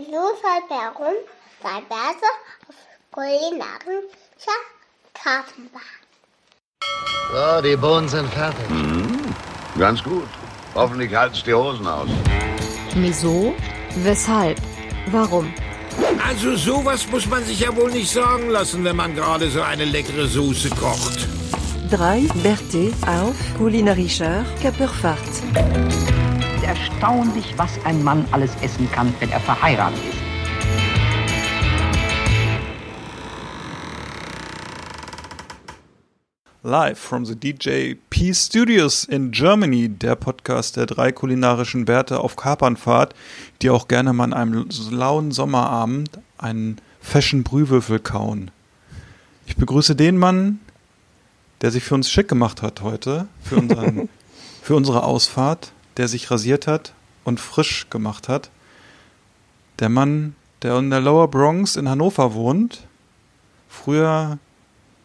Wieso soll Warum sei Bärte auf kulinarischer Kartenbahn? So, die Bohnen sind fertig. Ganz gut. Hoffentlich halten's die Hosen aus. Wieso? Weshalb? Warum? Also sowas muss man sich ja wohl nicht sagen lassen, wenn man gerade so eine leckere Soße kocht. 3 Berthe auf kulinarischer Körperfahrt. Erstaunlich, was ein Mann alles essen kann, wenn er verheiratet ist. Live from the DJ P Studios in Germany, der Podcast der drei kulinarischen Bärte auf Kapernfahrt, die auch gerne mal an einem lauen Sommerabend einen fashion Brühwürfel kauen. Ich begrüße den Mann, der sich für uns schick gemacht hat heute, für, unseren, für unsere Ausfahrt, der sich rasiert hat und frisch gemacht hat. Der Mann, der in der Lower Bronx in Hannover wohnt, früher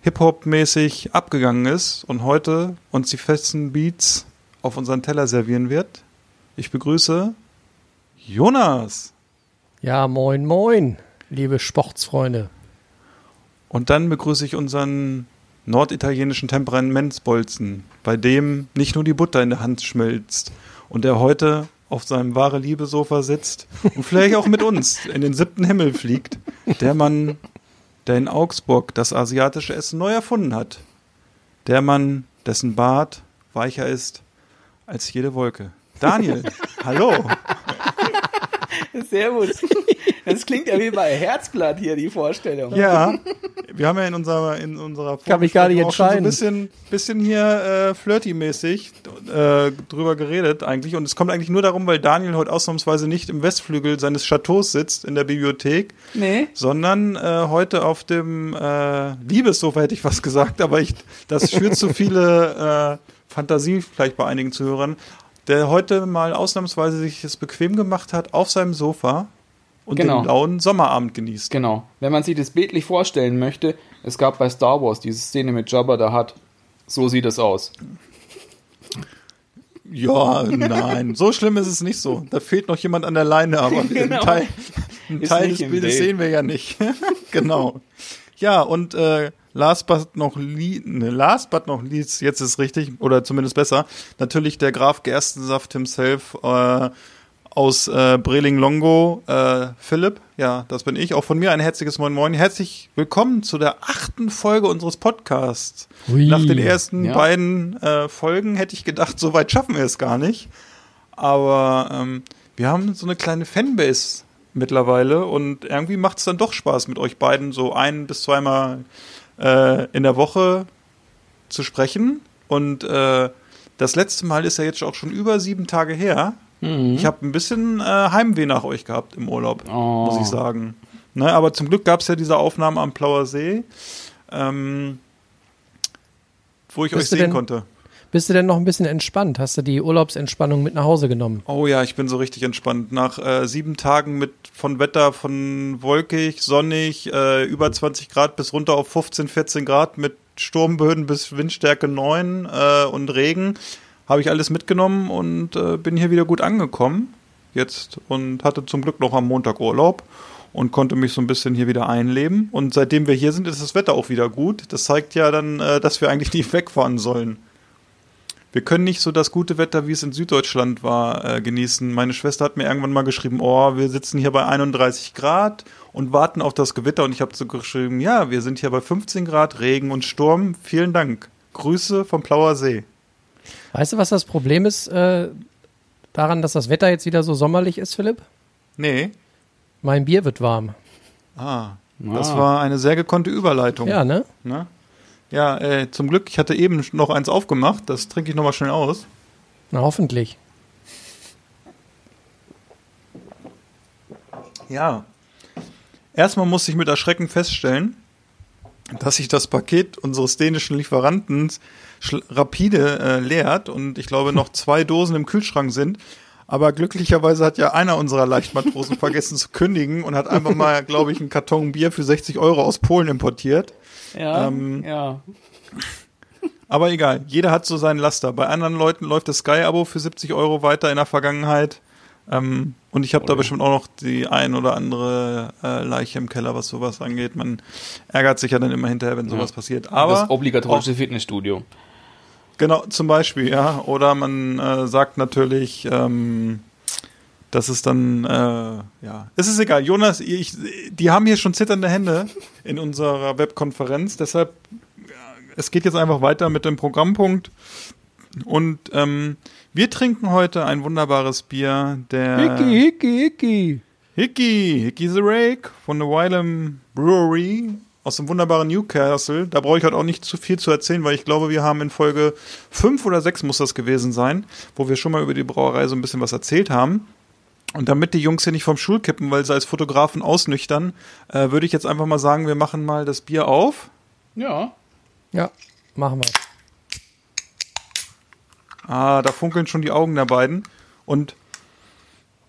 Hip-Hop-mäßig abgegangen ist und heute uns die festen Beats auf unseren Teller servieren wird. Ich begrüße Jonas. Ja, moin, moin, liebe Sportsfreunde. Und dann begrüße ich unseren norditalienischen Temperamentsbolzen, bei dem nicht nur die Butter in der Hand schmilzt und der heute auf seinem wahre Liebe-Sofa sitzt und vielleicht auch mit uns in den siebten Himmel fliegt. Der Mann, der in Augsburg das asiatische Essen neu erfunden hat. Der Mann, dessen Bart weicher ist als jede Wolke. Daniel, hallo. Servus. Das klingt ja wie bei Herzblatt hier, die Vorstellung. Ja, wir haben ja in unserer in unserer Kann mich gar nicht auch schon so ein entscheiden. bisschen bisschen hier äh, flirty-mäßig äh, drüber geredet eigentlich und es kommt eigentlich nur darum, weil Daniel heute ausnahmsweise nicht im Westflügel seines Chateaus sitzt in der Bibliothek, Nee? sondern äh, heute auf dem äh, Liebessofa hätte ich was gesagt, aber ich das schürt zu viele äh, Fantasie vielleicht bei einigen Zuhörern, der heute mal ausnahmsweise sich es bequem gemacht hat auf seinem Sofa und Genau. den lauen Sommerabend genießt. Genau. Wenn man sich das bildlich vorstellen möchte, es gab bei Star Wars diese Szene mit Jabba da hat. So sieht es aus. Ja, nein, so schlimm ist es nicht so. Da fehlt noch jemand an der Leine, aber Genau. einen Teil, einen Teil des Bildes Bild. sehen wir ja nicht. genau. Ja, und äh, last but noch li ne, last but noch least, jetzt ist richtig, oder zumindest besser, natürlich der Graf Gerstensaft himself äh, aus äh, Breling Longo, äh, Philipp, ja, das bin ich. Auch von mir ein herzliches Moin Moin. Herzlich willkommen zu der achten Folge unseres Podcasts. Hui. Nach den ersten Ja. beiden äh, Folgen hätte ich gedacht, so weit schaffen wir es gar nicht. Aber ähm, wir haben so eine kleine Fanbase mittlerweile und irgendwie macht es dann doch Spaß mit euch beiden so ein bis zweimal äh, in der Woche zu sprechen. Und äh, das letzte Mal ist ja jetzt auch schon über sieben Tage her. Ich habe ein bisschen äh, Heimweh nach euch gehabt im Urlaub, Oh. muss ich sagen. Ne, aber zum Glück gab es ja diese Aufnahmen am Plauer See, ähm, wo ich Bist euch sehen denn- konnte. Bist du denn noch ein bisschen entspannt? Hast du die Urlaubsentspannung mit nach Hause genommen? Oh ja, ich bin so richtig entspannt. Nach äh, sieben Tagen mit von Wetter von wolkig, sonnig, äh, über 20 Grad bis runter auf 15, 14 Grad mit Sturmböden bis Windstärke 9 äh, und Regen habe ich alles mitgenommen und äh, bin hier wieder gut angekommen jetzt und hatte zum Glück noch am Montag Urlaub und konnte mich so ein bisschen hier wieder einleben. Und seitdem wir hier sind, ist das Wetter auch wieder gut. Das zeigt ja dann, äh, dass wir eigentlich nicht wegfahren sollen. Wir können nicht so das gute Wetter, wie es in Süddeutschland war, äh, genießen. Meine Schwester hat mir irgendwann mal geschrieben, oh, wir sitzen hier bei 31 Grad und warten auf das Gewitter. Und ich habe so geschrieben, ja, wir sind hier bei 15 Grad, Regen und Sturm. Vielen Dank. Grüße vom Plauer See. Weißt du, was das Problem ist äh, daran, dass das Wetter jetzt wieder so sommerlich ist, Philipp? Nee. Mein Bier wird warm. Ah, das Ah. war eine sehr gekonnte Überleitung. Ja, ne? Ne? Ja, äh, zum Glück, ich hatte eben noch eins aufgemacht. Das trinke ich nochmal schnell aus. Na, hoffentlich. Ja. Erstmal musste ich mit Erschrecken feststellen, dass sich das Paket unseres dänischen Lieferanten rapide äh, leert und ich glaube noch zwei Dosen im Kühlschrank sind. Aber glücklicherweise hat ja einer unserer Leichtmatrosen vergessen zu kündigen und hat einfach mal, glaube ich, einen Karton Bier für 60 Euro aus Polen importiert. Ja, Ähm, ja. Aber egal, jeder hat so seinen Laster. Bei anderen Leuten läuft das Sky-Abo für 70 Euro weiter in der Vergangenheit. Ähm, und ich habe da bestimmt auch noch die ein oder andere äh, Leiche im Keller, was sowas angeht. Man ärgert sich ja dann immer hinterher, wenn sowas Ja. passiert. Aber das obligatorische Fitnessstudio. Genau, zum Beispiel, ja. Oder man äh, sagt natürlich, ähm, dass es dann, äh, ja, es ist egal. Jonas, ich, die haben hier schon zitternde Hände in unserer Webkonferenz. Deshalb, ja, es geht jetzt einfach weiter mit dem Programmpunkt. Und ähm, wir trinken heute ein wunderbares Bier der Hickey, Hickey, Hickey. Hickey, Hickey the Rake von der Wylam Brewery aus dem wunderbaren Newcastle. Da brauche ich heute auch nicht zu viel zu erzählen, weil ich glaube, wir haben in Folge 5 oder 6 muss das gewesen sein, wo wir schon mal über die Brauerei so ein bisschen was erzählt haben. Und damit die Jungs hier nicht vom Stuhl kippen, weil sie als Fotografen ausnüchtern, äh, würde ich jetzt einfach mal sagen, wir machen mal das Bier auf. Ja. Ja, machen wir. Ah, da funkeln schon die Augen der beiden. Und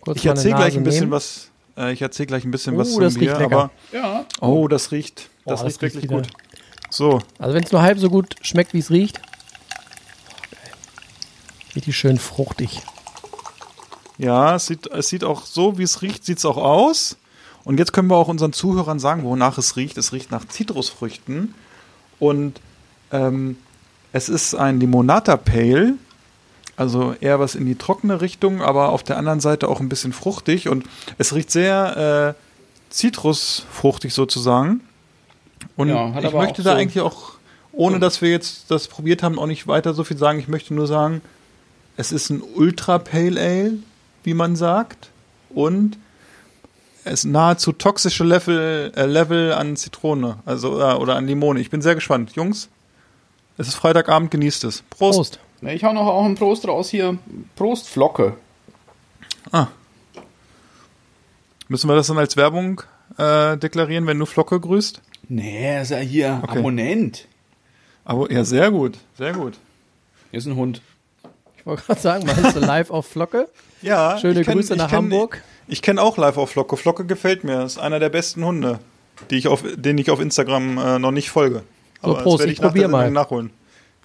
Kurz ich erzähle gleich ein bisschen nehmen. was. Äh, ich erzähle gleich ein bisschen Oh, was zum das Bier, riecht lecker. aber Ja. oh, das riecht, Oh, das das riecht riecht wirklich wieder. gut. So, Also wenn es nur halb so gut schmeckt, wie es riecht. Richtig schön fruchtig. Ja, es sieht, es sieht auch so, wie es riecht, sieht es auch aus. Und jetzt können wir auch unseren Zuhörern sagen, wonach es riecht. Es riecht nach Zitrusfrüchten. Und ähm, es ist ein Limonata Pale. Also eher was in die trockene Richtung, aber auf der anderen Seite auch ein bisschen fruchtig. Und es riecht sehr äh, zitrusfruchtig sozusagen. Und Ja, hat ich möchte da so- eigentlich auch, ohne dass wir jetzt das probiert haben, auch nicht weiter so viel sagen. Ich möchte nur sagen, es ist ein Ultra Pale Ale, wie man sagt. Und es nahezu toxische Level, äh, Level an Zitrone, also äh, oder an Limone. Ich bin sehr gespannt. Jungs, es ist Freitagabend, genießt es. Prost. Prost. Na, Ich hau noch auch einen Prost raus hier. Prost Flocke. Ah. Müssen wir das dann als Werbung äh, deklarieren, wenn du Flocke grüßt? Nee, ist ja hier Okay. Abonnent. Aber ja, sehr gut, sehr gut. Hier ist ein Hund. Ich wollte gerade sagen, meinst du live auf Flocke? Ja, Schöne ich kenn- Grüße ich nach kenn- Hamburg. Ich kenne auch live auf Flocke. Flocke gefällt mir. Ist einer der besten Hunde, die ich auf, den ich auf Instagram äh, noch nicht folge. So, das Prost, werde ich nach der probier mal. Sendung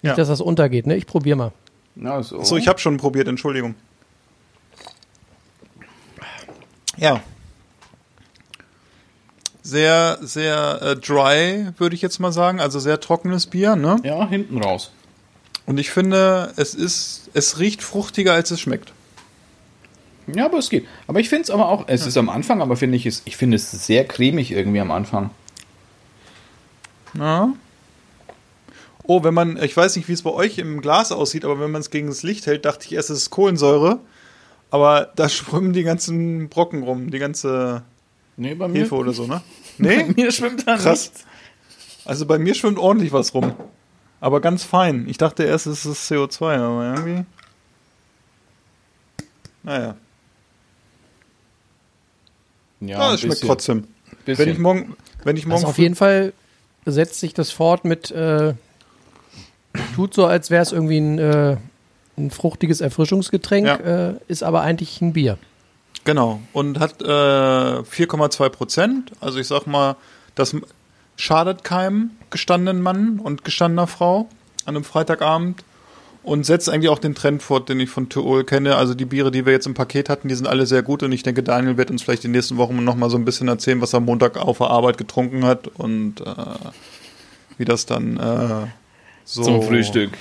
nachholen. Nicht, Ja. dass das untergeht, ne? Ich probiere mal. Ja, so. So, ich habe schon probiert, Entschuldigung. Ja. Sehr, sehr äh, dry, würde ich jetzt mal sagen. Also sehr trockenes Bier, ne? ja, hinten raus. Und ich finde, es ist, es riecht fruchtiger, als es schmeckt. Ja, aber es geht. Aber ich finde es aber auch, es ist am Anfang, aber finde ich es, ich finde es sehr cremig irgendwie am Anfang. Ja. Oh, wenn man, ich weiß nicht, wie es bei euch im Glas aussieht, aber wenn man es gegen das Licht hält, dachte ich erst, es ist Kohlensäure. Aber da schwimmen die ganzen Brocken rum, die ganze Nee, bei mir, Hefe oder so, ne? bei Nee? mir schwimmt da Krass. nichts. Also bei mir schwimmt ordentlich was rum. Aber ganz fein. Ich dachte erst, es ist CO2, aber irgendwie. Naja. Ja, Ja, ein es schmeckt bisschen. trotzdem. Bisschen. Wenn ich morgen, wenn ich morgen Also auf jeden Fall setzt sich das fort mit, äh, tut so, als wäre es irgendwie ein, äh, ein fruchtiges Erfrischungsgetränk, Ja. äh, ist aber eigentlich ein Bier. Genau. Und hat äh, 4,2 Prozent. Also ich sag mal, das schadet keinem gestandenen Mann und gestandener Frau an einem Freitagabend. Und setzt eigentlich auch den Trend fort, den ich von Tirol kenne. Also die Biere, die wir jetzt im Paket hatten, die sind alle sehr gut. Und ich denke, Daniel wird uns vielleicht die nächsten Wochen noch mal so ein bisschen erzählen, was er am Montag auf der Arbeit getrunken hat und äh, wie das dann äh, so Zum Frühstück.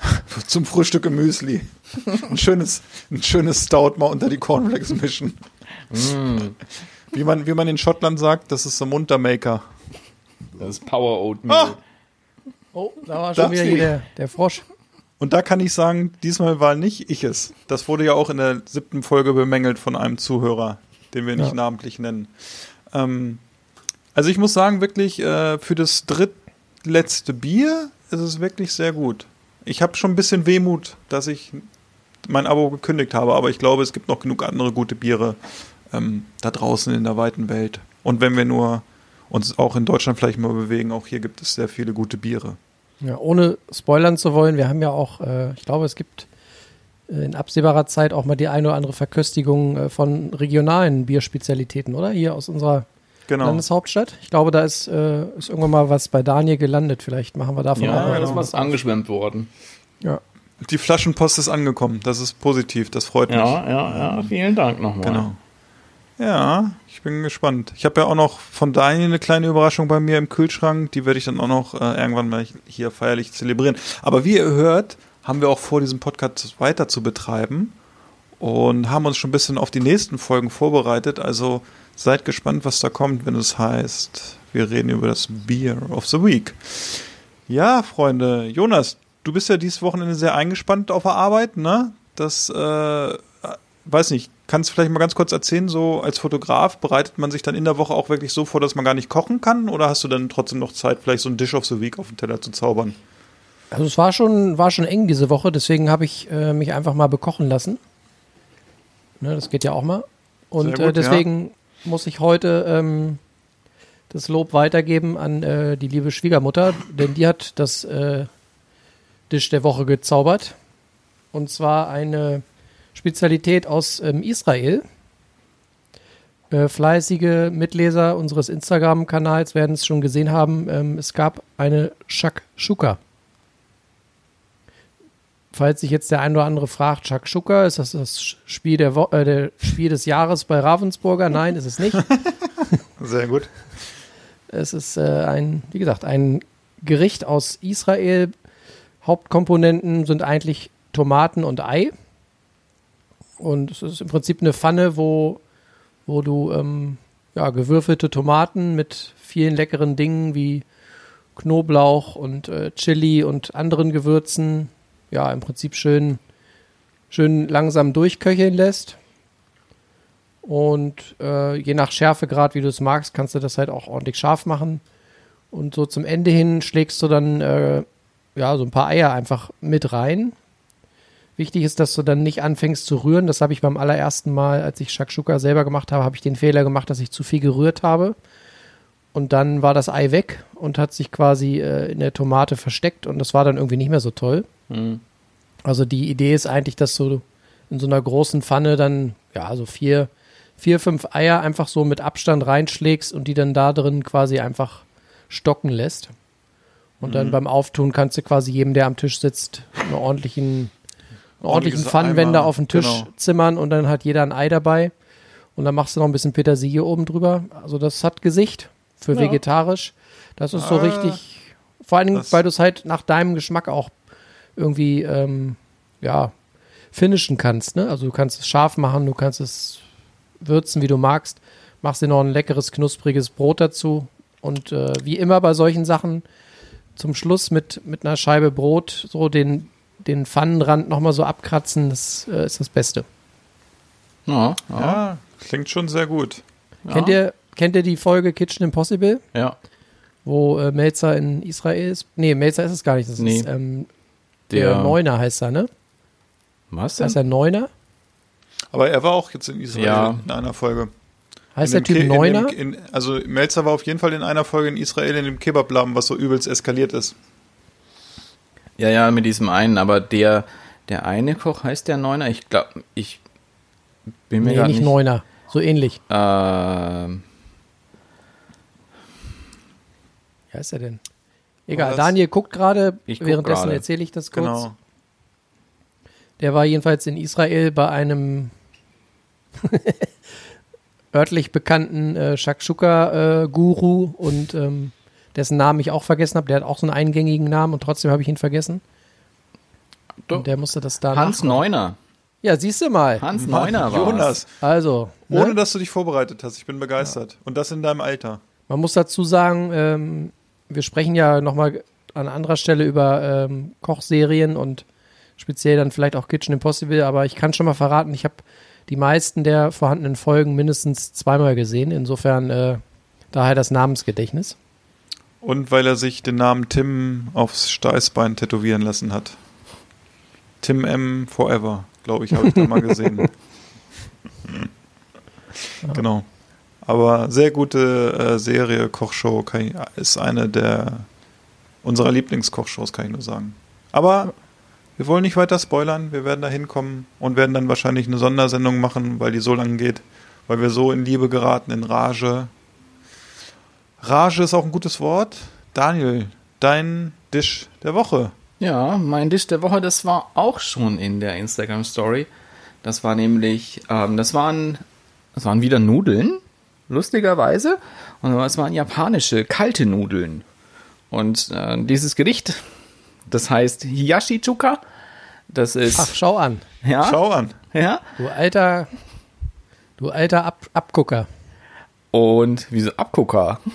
zum Frühstück im Müsli. Ein schönes, ein schönes Stout mal unter die Cornflakes mischen. Wie, man, wie man in Schottland sagt, das ist der Muntermaker. Das ist Power Oatmeal. Ah! Oh, da war schon wieder hier der, der Frosch. Und da kann ich sagen, diesmal war nicht ich es. Das wurde ja auch in der siebten Folge bemängelt von einem Zuhörer, den wir nicht Ja. namentlich nennen. Ähm, also ich muss sagen, wirklich, äh, für das drittletzte Bier ist es wirklich sehr gut. Ich habe schon ein bisschen Wehmut, dass ich mein Abo gekündigt habe, aber ich glaube, es gibt noch genug andere gute Biere ähm, da draußen in der weiten Welt. Und wenn wir nur uns auch in Deutschland vielleicht mal bewegen, auch hier gibt es sehr viele gute Biere. Ja, ohne spoilern zu wollen, wir haben ja auch, äh, ich glaube, es gibt äh, in absehbarer Zeit auch mal die eine oder andere Verköstigung äh, von regionalen Bierspezialitäten, oder? Hier aus unserer Genau. Landeshauptstadt. Ich glaube, da ist, äh, ist irgendwann mal was bei Daniel gelandet. Vielleicht machen wir davon Ja, auch da noch ist was angeschwemmt worden. Ja. Die Flaschenpost ist angekommen. Das ist positiv. Das freut mich. Ja, ja, ja. Vielen Dank nochmal. Genau. Ja, ich bin gespannt. Ich habe ja auch noch von Daniel eine kleine Überraschung bei mir im Kühlschrank. Die werde ich dann auch noch äh, irgendwann mal hier feierlich zelebrieren. Aber wie ihr hört, haben wir auch vor, diesen Podcast weiter zu betreiben und haben uns schon ein bisschen auf die nächsten Folgen vorbereitet. Also seid gespannt, was da kommt, wenn es heißt, wir reden über das Beer of the Week. Ja, Freunde, Jonas, du bist ja dieses Wochenende sehr eingespannt auf der Arbeit, ne? Das, äh, weiß nicht, kannst du vielleicht mal ganz kurz erzählen, so als Fotograf, bereitet man sich dann in der Woche auch wirklich so vor, dass man gar nicht kochen kann? Oder hast du dann trotzdem noch Zeit, vielleicht so ein Dish of the Week auf den Teller zu zaubern? Also es war schon, war schon eng diese Woche, deswegen habe ich äh, mich einfach mal bekochen lassen. Ne, das geht ja auch mal. Und gut, äh, deswegen muss ich heute ähm, das Lob weitergeben an äh, die liebe Schwiegermutter, denn die hat das äh, Dish der Woche gezaubert. Und zwar eine Spezialität aus ähm, Israel. Äh, fleißige Mitleser unseres Instagram-Kanals werden es schon gesehen haben. Ähm, es gab eine Shakshuka. Falls sich jetzt der ein oder andere fragt, Shakshuka, ist das das Spiel, der Wo äh, der Spiel des Jahres bei Ravensburger? Nein, ist es nicht. Sehr gut. Es ist äh, ein, wie gesagt, ein Gericht aus Israel. Hauptkomponenten sind eigentlich Tomaten und Ei. Und es ist im Prinzip eine Pfanne, wo, wo du ähm, ja, gewürfelte Tomaten mit vielen leckeren Dingen wie Knoblauch und äh, Chili und anderen Gewürzen, ja, im Prinzip schön, schön langsam durchköcheln lässt. Und äh, je nach Schärfegrad, wie du es magst, kannst du das halt auch ordentlich scharf machen. Und so zum Ende hin schlägst du dann äh, ja so ein paar Eier einfach mit rein. Wichtig ist, dass du dann nicht anfängst zu rühren. Das habe ich beim allerersten Mal, als ich Shakshuka selber gemacht habe, habe ich den Fehler gemacht, dass ich zu viel gerührt habe. Und dann war das Ei weg und hat sich quasi äh, in der Tomate versteckt und das war dann irgendwie nicht mehr so toll. Mhm. Also die Idee ist eigentlich, dass du in so einer großen Pfanne dann, ja, so vier, vier, fünf Eier einfach so mit Abstand reinschlägst und die dann da drin quasi einfach stocken lässt. Und dann Mhm. beim Auftun kannst du quasi jedem, der am Tisch sitzt, einen ordentlichen, einen ordentlichen Pfannenwender auf den Tisch genau. zimmern und dann hat jeder ein Ei dabei. Und dann machst du noch ein bisschen Petersilie oben drüber. Also das hat Gesicht für Ja. vegetarisch. Das ist so Ah, richtig, vor allen Dingen, das- weil du es halt nach deinem Geschmack auch irgendwie, ähm, ja, finishen kannst. Ne? Also du kannst es scharf machen, du kannst es würzen, wie du magst. Machst dir noch ein leckeres, knuspriges Brot dazu. Und äh, wie immer bei solchen Sachen, zum Schluss mit, mit einer Scheibe Brot so den, den Pfannenrand nochmal so abkratzen, das äh, ist das Beste. Ja, ja. Ja, klingt schon sehr gut. Kennt, ihr, kennt ihr die Folge Kitchen Impossible, ja. wo äh, Melzer in Israel ist? Nee, Melzer ist es gar nicht. Das Nee. ist ähm, der, Der, Neuner heißt er, ne? was denn? Heißt er Neuner? Aber er war auch jetzt in Israel Ja. in einer Folge. Heißt In der Typ Ke- in Neuner? dem- In, also Melzer war auf jeden Fall in einer Folge in Israel in dem Kebabladen, was so übelst eskaliert ist. Ja, ja, mit diesem einen, aber der, der eine Koch heißt der Neuner. Ich glaube, ich bin mir Nee, gar nicht nicht. Neuner. So ähnlich. Ähm, Wie heißt er denn? Egal, das- Daniel guckt gerade, währenddessen erzähle ich das kurz. Genau. Der war jedenfalls in Israel bei einem örtlich bekannten äh, Shakshuka-Guru und ähm, dessen Namen ich auch vergessen habe. Der hat auch so einen eingängigen Namen und trotzdem habe ich ihn vergessen. Und der musste das da Hans. Neuner. Ja, siehst du mal. Hans Neuner war Jonas, Also, ohne ne? dass du dich vorbereitet hast. Ich bin begeistert. Und das in deinem Alter. man muss dazu sagen, ähm, wir sprechen ja nochmal an anderer Stelle über ähm, Kochserien und speziell dann vielleicht auch Kitchen Impossible, aber ich kann schon mal verraten, ich habe die meisten der vorhandenen Folgen mindestens zweimal gesehen. Insofern äh, daher das Namensgedächtnis. Und weil er sich den Namen Tim aufs Steißbein tätowieren lassen hat. Tim M. Forever, glaube ich, habe ich da mal gesehen. genau. Aber sehr gute äh, Serie, Kochshow, ich, ist eine der unserer Lieblingskochshows, kann ich nur sagen. Aber wir wollen nicht weiter spoilern, wir werden da hinkommen und werden dann wahrscheinlich eine Sondersendung machen, weil die so lang geht, weil wir so in Liebe geraten, in Rage. Rage ist auch ein gutes Wort. Daniel, dein Dish der Woche. Ja, mein Dish der Woche, das war auch schon in der Instagram Story. Das war nämlich, ähm, das waren, das waren wieder Nudeln, lustigerweise. Und es waren japanische kalte Nudeln. Und äh, dieses Gericht, das heißt Hiyashi Chuka. Das ist. Ach, schau an. Ja. Schau an. Ja. Du alter, du alter Ab Abgucker. Und wieso Abgucker?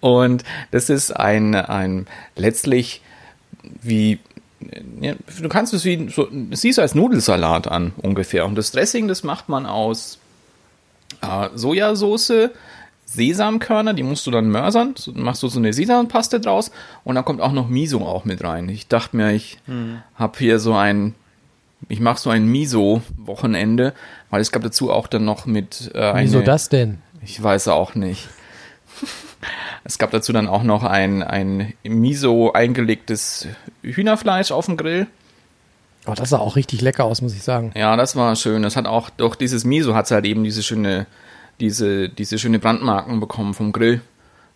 Und das ist ein, ein letztlich wie, du kannst es wie, so, es siehst als Nudelsalat an, ungefähr. Und das Dressing, das macht man aus äh, Sojasauce, Sesamkörner, die musst du dann mörsern, so, machst du so eine Sesampaste draus und dann kommt auch noch Miso auch mit rein. Ich dachte mir, ich Hm. habe hier so ein, ich mache so ein Miso-Wochenende, weil es gab dazu auch dann noch mit äh, Wieso eine- das denn? ich weiß auch nicht. Es gab dazu dann auch noch ein, ein Miso eingelegtes Hühnerfleisch auf dem Grill. Oh, das sah auch richtig lecker aus, muss ich sagen. Ja, das war schön. Das hat auch, durch dieses Miso hat es halt eben diese schöne, diese, diese schöne Brandmarken bekommen vom Grill.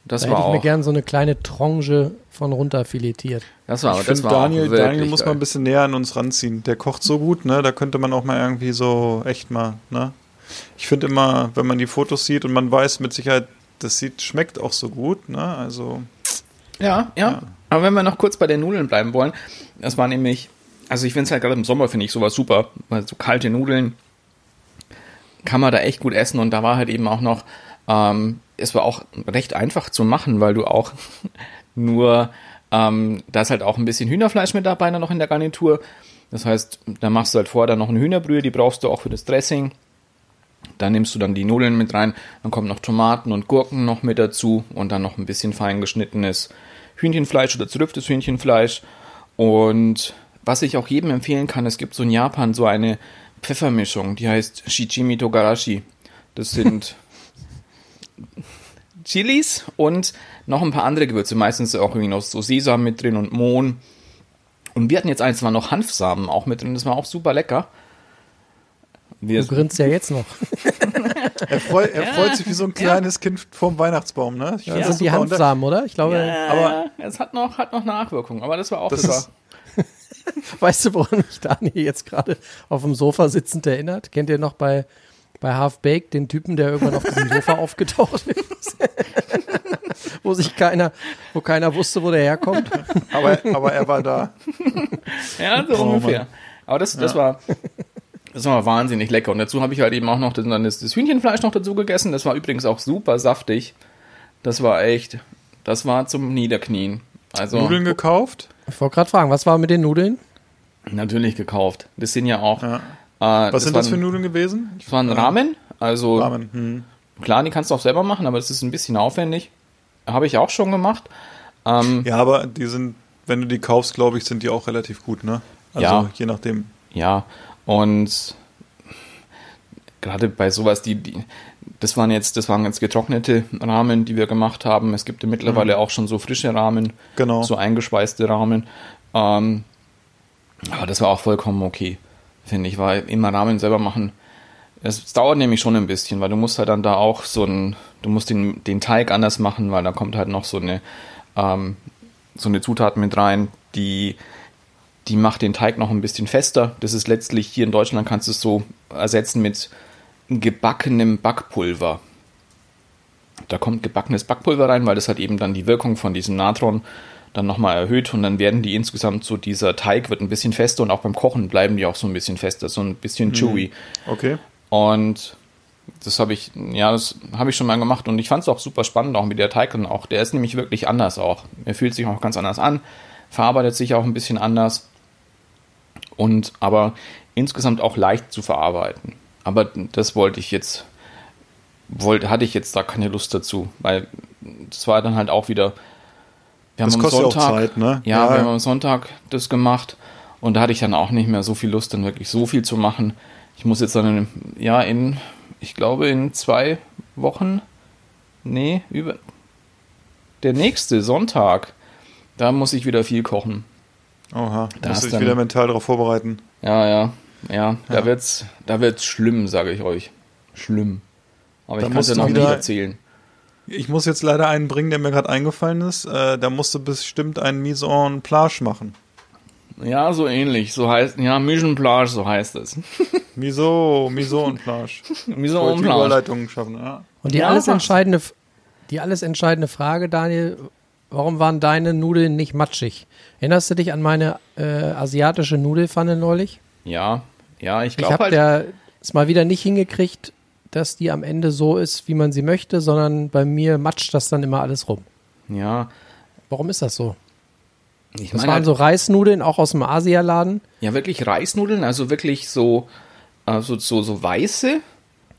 Das Da war hätte ich mir gern so eine kleine Tranche von runter filetiert. das war, Ich das war Daniel, auch wirklich Daniel muss geil. mal ein bisschen näher an uns ranziehen. Der kocht so gut, ne? Da könnte man auch mal irgendwie so echt mal, ne? Ich finde immer, wenn man die Fotos sieht und man weiß mit Sicherheit, das sieht, schmeckt auch so gut, ne? Also, Ja, ja, Aber wenn wir noch kurz bei den Nudeln bleiben wollen, das war nämlich, also ich finde es halt gerade im Sommer finde ich sowas super, weil so kalte Nudeln kann man da echt gut essen und da war halt eben auch noch, ähm, es war auch recht einfach zu machen, weil du auch nur, ähm, da ist halt auch ein bisschen Hühnerfleisch mit dabei noch in der Garnitur. Das heißt, da machst du halt vorher dann noch eine Hühnerbrühe, die brauchst du auch für das Dressing. Dann nimmst du dann die Nudeln mit rein, dann kommen noch Tomaten und Gurken noch mit dazu und dann noch ein bisschen fein geschnittenes Hühnchenfleisch oder zerrüfftes Hühnchenfleisch. Und was ich auch jedem empfehlen kann, es gibt so in Japan so eine Pfeffermischung, die heißt Shichimi Togarashi. Das sind Chilis und noch ein paar andere Gewürze, meistens auch irgendwie noch so Sesam mit drin und Mohn. Und wir hatten jetzt eins, war noch Hanfsamen auch mit drin, das war auch super lecker. Wir, Du grinst ja jetzt noch. er, freu, er freut sich wie so ein kleines Kind vorm Weihnachtsbaum, ne? Ich Das find sind die Hanfsamen, oder? Ich glaube, ja, aber- es hat noch, hat noch Nachwirkungen, aber das war auch Das super. weißt du, woran mich Daniel jetzt gerade auf dem Sofa sitzend erinnert? Kennt ihr noch bei, bei Half Baked den Typen, der irgendwann auf diesem Sofa aufgetaucht ist? wo sich keiner, wo keiner wusste, wo der herkommt. aber, aber er war da. Ja, so Oh, ungefähr. Mann. Aber das, das war. Das war wahnsinnig lecker. Und dazu habe ich halt eben auch noch das, dann das, das Hühnchenfleisch noch dazu gegessen. Das war übrigens auch super saftig. Das war echt, das war zum Niederknien. Also Nudeln gekauft. Ich wollte gerade fragen, was war mit den Nudeln? natürlich gekauft. Das sind ja auch. Ja. Äh, Was sind das für waren- Nudeln gewesen? Das waren Ramen. Also Ramen. Hm. klar, die kannst du auch selber machen, aber das ist ein bisschen aufwendig. Habe ich auch schon gemacht. Ähm, Ja, aber die sind, wenn du die kaufst, glaube ich, sind die auch relativ gut, ne? Also Ja. je nachdem. Ja, und gerade bei sowas, die, die, das waren jetzt, das waren jetzt getrocknete Rahmen, die wir gemacht haben. Es gibt ja mittlerweile auch schon so frische Rahmen, Genau. so eingeschweißte Rahmen. Ähm, aber das war auch vollkommen okay, finde ich, weil immer Rahmen selber machen. Es, es dauert nämlich schon ein bisschen, weil du musst halt dann da auch so ein, du musst den, den Teig anders machen, weil da kommt halt noch so eine, ähm, so eine Zutat mit rein, die die macht den Teig noch ein bisschen fester. Das ist letztlich hier in Deutschland kannst du es so ersetzen mit gebackenem Backpulver. Da kommt gebackenes Backpulver rein, weil das hat eben dann die Wirkung von diesem Natron dann nochmal erhöht und dann werden die insgesamt so, dieser Teig wird ein bisschen fester und auch beim Kochen bleiben die auch so ein bisschen fester, so ein bisschen chewy. Okay. Und das habe ich, ja, das habe ich schon mal gemacht und ich fand es auch super spannend, auch mit der Teig und auch, der ist nämlich wirklich anders auch. Er fühlt sich auch ganz anders an, verarbeitet sich auch ein bisschen anders und aber insgesamt auch leicht zu verarbeiten. Aber das wollte ich jetzt, wollte, hatte ich jetzt da keine Lust dazu, weil das war dann halt auch wieder, wir Das haben am kostet ja auch Sonntag, Zeit, ne? Ja, Ja. wir haben am Sonntag das gemacht und da hatte ich dann auch nicht mehr so viel Lust, dann wirklich so viel zu machen. Ich muss jetzt dann, ja, in, ich glaube, in zwei Wochen, nee, über, der nächste Sonntag, da muss ich wieder viel kochen. Oha. Da Musst du dich dann- wieder mental darauf vorbereiten. Ja, ja, ja, da Ja. wird's, da wird's schlimm, sage ich euch. Schlimm. Aber Da ich kann es musst ja du noch nicht wieder- erzählen. Ich muss jetzt leider einen bringen, der mir gerade eingefallen ist. Äh, da musst du bestimmt einen Mise en Plage machen. Ja, so ähnlich. So heißt, ja, Mission Plage, so heißt es. Miso, Miso und Plage. Miso en die Plage. Überleitung schaffen, ja. Und die Ja, alles entscheidende, die alles entscheidende Frage, Daniel, warum waren deine Nudeln nicht matschig? Erinnerst du dich an meine äh, asiatische Nudelfanne neulich? Ja, ja, ich Ich glaube habe halt. es mal wieder nicht hingekriegt, dass die am Ende so ist, wie man sie möchte, sondern bei mir matscht das dann immer alles rum. ja, Warum ist das so? ich Das meine waren halt, so Reisnudeln, auch aus dem Asialaden. ja wirklich Reisnudeln, also wirklich so, also so, so weiße.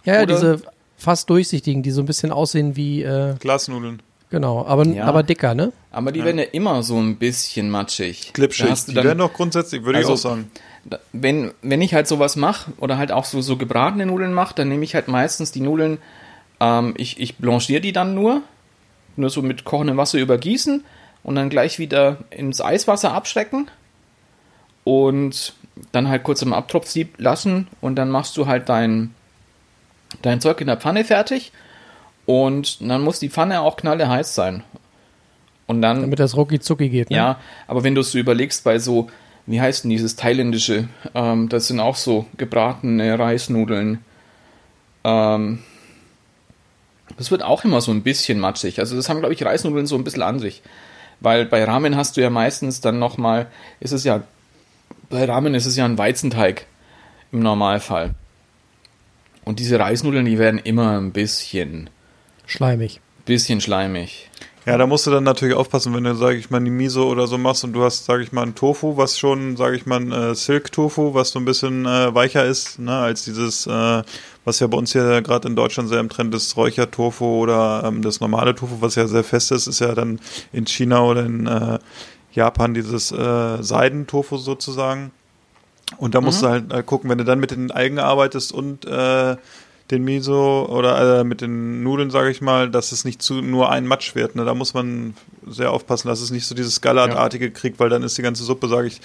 Ja, ja, diese fast durchsichtigen, die so ein bisschen aussehen wie, äh, Glasnudeln. Genau, aber, Ja. aber dicker, ne? Aber die werden ja immer so ein bisschen matschig. Du Die werden doch grundsätzlich, würde Also- ich auch sagen. Wenn, wenn ich halt sowas mache oder halt auch so, so gebratene Nudeln mache, dann nehme ich halt meistens die Nudeln, ähm, ich, ich blanchiere die dann nur, nur so mit kochendem Wasser übergießen und dann gleich wieder ins Eiswasser abschrecken und dann halt kurz im Abtropfsieb lassen und dann machst du halt dein, dein Zeug in der Pfanne fertig und dann muss die Pfanne auch knalleheiß sein. Und dann Damit das rucki zucki geht, ne? ja, aber wenn du es so überlegst, bei so, wie heißt denn dieses thailändische, ähm, das sind auch so gebratene Reisnudeln. Ähm, das wird auch immer so ein bisschen matschig. Also das haben, glaube ich, Reisnudeln so ein bisschen an sich. Weil bei Ramen hast du ja meistens dann nochmal, ist es ja, bei Ramen ist es ja ein Weizenteig im Normalfall. Und diese Reisnudeln, die werden immer ein bisschen, Schleimig. bisschen schleimig. Ja, da musst du dann natürlich aufpassen, wenn du, sage ich mal, die Miso oder so machst und du hast, sage ich mal, ein Tofu, was schon, sage ich mal, ein äh, Silk-Tofu, was so ein bisschen äh, weicher ist, ne, als dieses, äh, was ja bei uns hier gerade in Deutschland sehr im Trend ist, Räuchertofu oder ähm, das normale Tofu, was ja sehr fest ist, ist ja dann in China oder in äh, Japan dieses äh, Seidentofu sozusagen. Und da musst du halt äh, gucken, wenn du dann mit den Algen arbeitest und äh, den Miso oder äh, mit den Nudeln, sage ich mal, dass es nicht zu nur ein Matsch wird. Ne? Da muss man sehr aufpassen, dass es nicht so dieses Gallertartige kriegt, weil dann ist die ganze Suppe, sage ich,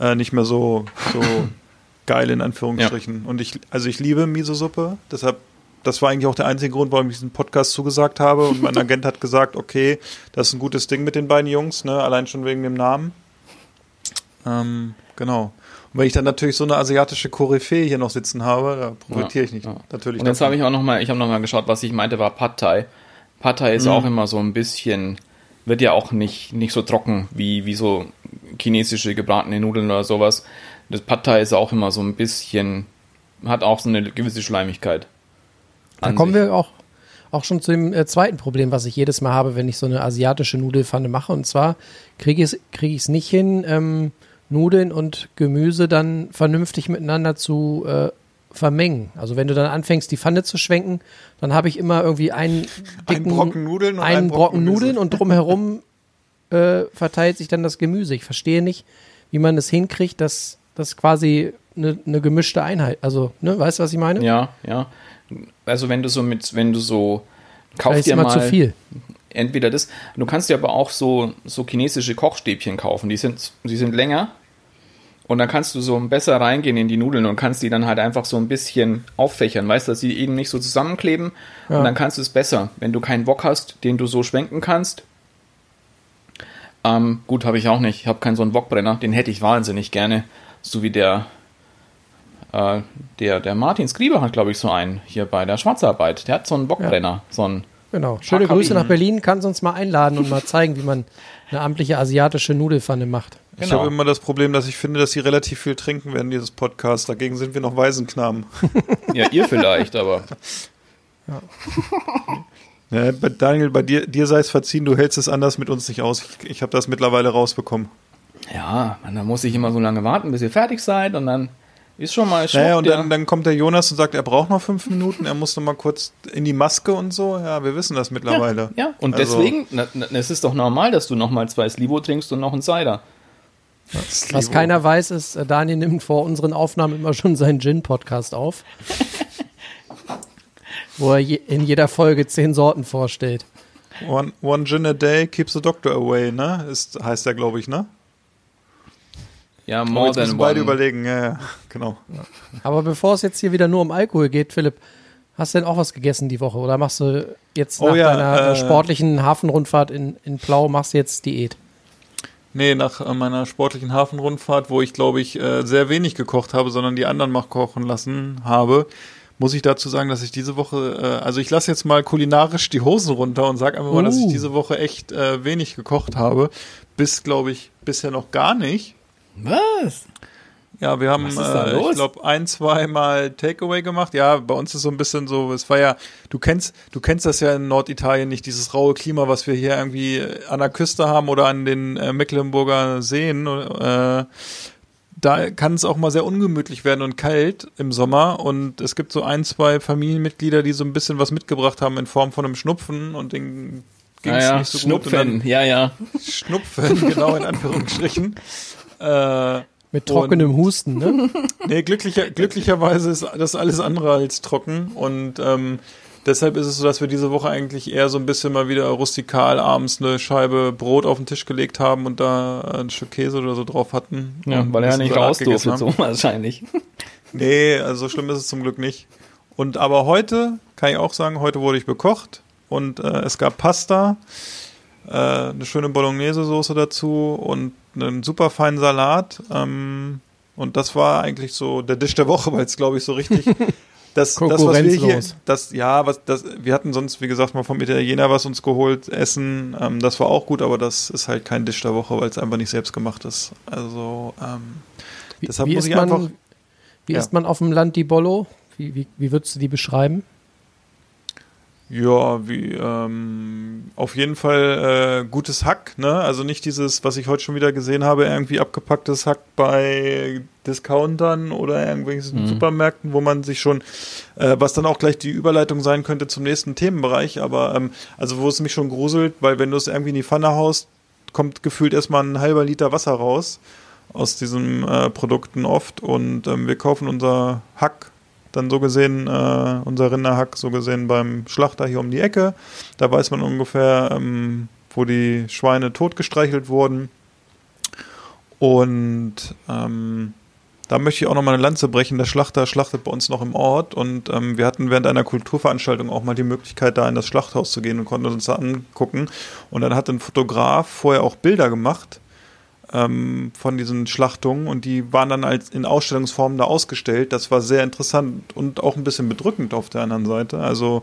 äh, nicht mehr so, so geil in Anführungsstrichen. Und ich, also ich liebe Miso-Suppe, deshalb, das war eigentlich auch der einzige Grund, warum ich diesen Podcast zugesagt habe. Und mein Agent hat gesagt, okay, das ist ein gutes Ding mit den beiden Jungs, ne? allein schon wegen dem Namen. Ähm, genau. Und wenn ich dann natürlich so eine asiatische Koryphäe hier noch sitzen habe, da profitiere ich nicht. Ja. Natürlich Und jetzt habe ich auch noch mal, ich habe noch mal geschaut, was ich meinte, war Pad Thai. Pad Thai ist Mhm. auch immer so ein bisschen, wird ja auch nicht, nicht so trocken wie, wie so chinesische gebratene Nudeln oder sowas. Das Pad Thai ist auch immer so ein bisschen, hat auch so eine gewisse Schleimigkeit. Da an kommen sich. wir auch, auch schon zu dem äh, zweiten Problem, was ich jedes Mal habe, wenn ich so eine asiatische Nudelfanne mache. Und zwar kriege ich es krieg ich's nicht hin, ähm, Nudeln und Gemüse dann vernünftig miteinander zu äh, vermengen. Also wenn du dann anfängst, die Pfanne zu schwenken, dann habe ich immer irgendwie einen dicken, Brocken Nudeln und einen einen Brocken. Nudeln und drumherum äh, verteilt sich dann das Gemüse. Ich verstehe nicht, wie man es hinkriegt, dass das quasi eine, eine gemischte Einheit, also, ne, weißt du, was ich meine? Ja, ja. Also wenn du so mit, wenn du so, kauf dir immer mal zu viel. entweder das, du kannst dir aber auch so, so chinesische Kochstäbchen kaufen, die sind, die sind länger und dann kannst du so besser reingehen in die Nudeln und kannst die dann halt einfach so ein bisschen auffächern, weißt du, dass sie eben nicht so zusammenkleben Ja. und dann kannst du es besser, wenn du keinen Wok hast, den du so schwenken kannst. Ähm, gut, habe ich auch nicht. Ich habe keinen so einen Wokbrenner, den hätte ich wahnsinnig gerne, so wie der äh, der, der Martin Skriber hat, glaube ich, so einen hier bei der Schwarzarbeit. Der hat so einen Wokbrenner, so einen Genau. Schöne Grüße nach. Berlin. Kannst uns mal einladen und mal zeigen, wie man eine amtliche asiatische Nudelfanne macht. Ich Genau. habe immer das Problem, dass ich finde, dass sie relativ viel trinken während dieses Podcasts. Dagegen sind wir noch Waisenknaben. Ja, ihr vielleicht, aber Ja, bei Daniel, bei dir, dir sei es verziehen, du hältst es anders mit uns nicht aus. Ich, ich habe das mittlerweile rausbekommen. ja, man, da muss ich immer so lange warten, bis ihr fertig seid und dann ist schon mal schwupp, Naja, und dann, dann kommt der Jonas und sagt, er braucht noch fünf Minuten, er muss noch mal kurz in die Maske und so. Ja, wir wissen das mittlerweile. Ja, und Also, deswegen, na, na, es ist doch normal, dass du noch mal zwei Slivo trinkst und noch einen Cider. Was keiner weiß, ist, äh, Daniel nimmt vor unseren Aufnahmen immer schon seinen Gin-Podcast auf. wo er je, in jeder Folge zehn Sorten vorstellt. One, one gin a day keeps the doctor away, ne? Ist, heißt der, glaube ich, ne? Ja, Aber more jetzt müssen than beide one. überlegen, ja, ja, genau. Aber bevor es jetzt hier wieder nur um Alkohol geht, Philipp, Hast du denn auch was gegessen die Woche oder machst du jetzt Oh nach ja, deiner äh, sportlichen Hafenrundfahrt in, in Plau, machst du jetzt Diät? Nee, nach äh, meiner sportlichen Hafenrundfahrt, wo ich glaube ich äh, sehr wenig gekocht habe, sondern die anderen mal kochen lassen habe, muss ich dazu sagen, dass ich diese Woche, äh, also ich lasse jetzt mal kulinarisch die Hosen runter und sage einfach mal, dass ich Uh. diese Woche echt wenig gekocht habe. Bis, glaube ich, bisher noch gar nicht. Was? Ja, wir haben, äh, ich glaube, ein, zwei Mal Takeaway gemacht. Ja, bei uns ist so ein bisschen so, es war ja, du kennst, du kennst das ja in Norditalien nicht, dieses raue Klima, was wir hier irgendwie an der Küste haben oder an den äh, Mecklenburger Seen. Äh, da kann es auch mal sehr ungemütlich werden und kalt im Sommer. Und es gibt so ein, zwei Familienmitglieder, die so ein bisschen was mitgebracht haben in Form von einem Schnupfen und den ging es Naja, nicht so gut. Und dann- Schnupfen, ja, ja. Schnupfen, genau, in Anführungsstrichen. Äh, Mit trockenem Husten, ne? Nee, glücklicher, glücklicherweise ist das alles andere als trocken und ähm, deshalb ist es so, dass wir diese Woche eigentlich eher so ein bisschen mal wieder rustikal abends eine Scheibe Brot auf den Tisch gelegt haben und da ein Stück Käse oder so drauf hatten. Ja, Und weil er bisschen nicht raus durfte, so wahrscheinlich. Nee, also so schlimm ist es zum Glück nicht. Und aber heute kann ich auch sagen, heute wurde ich bekocht und äh, es gab Pasta, äh, eine schöne Bolognese-Soße dazu und einen super feinen Salat. Ähm, und das war eigentlich so der Dish der Woche, weil es glaube ich so richtig das, das was wir hier, das ja, was das wir hatten sonst wie gesagt mal vom Italiener was uns geholt essen, ähm, das war auch gut, aber das ist halt kein Dish der Woche, weil es einfach nicht selbst gemacht ist. Also ähm, Wie, deshalb wie muss ich einfach man, wie Ja. isst man auf dem Land die Bollo? Wie, wie, wie würdest du die beschreiben? Ja, wie ähm, auf jeden Fall äh, gutes Hack, ne? Also nicht dieses, was ich heute schon wieder gesehen habe, irgendwie abgepacktes Hack bei Discountern oder irgendwelchen Mhm. Supermärkten, wo man sich schon, äh, was dann auch gleich die Überleitung sein könnte zum nächsten Themenbereich, aber ähm, also wo es mich schon gruselt, weil wenn du es irgendwie in die Pfanne haust, kommt gefühlt erstmal ein halber Liter Wasser raus aus diesen äh, Produkten oft und ähm, wir kaufen unser Hack dann so gesehen, äh, unser Rinderhack so gesehen beim Schlachter hier um die Ecke. Da weiß man ungefähr, ähm, wo die Schweine totgestreichelt wurden. Und ähm, da möchte ich auch noch mal eine Lanze brechen. Der Schlachter schlachtet bei uns noch im Ort und ähm, wir hatten während einer Kulturveranstaltung auch mal die Möglichkeit, da in das Schlachthaus zu gehen und konnten uns da angucken. Und dann hat ein Fotograf vorher auch Bilder gemacht ähm, von diesen Schlachtungen und die waren dann als in Ausstellungsformen da ausgestellt. Das war sehr interessant und auch ein bisschen bedrückend auf der anderen Seite. Also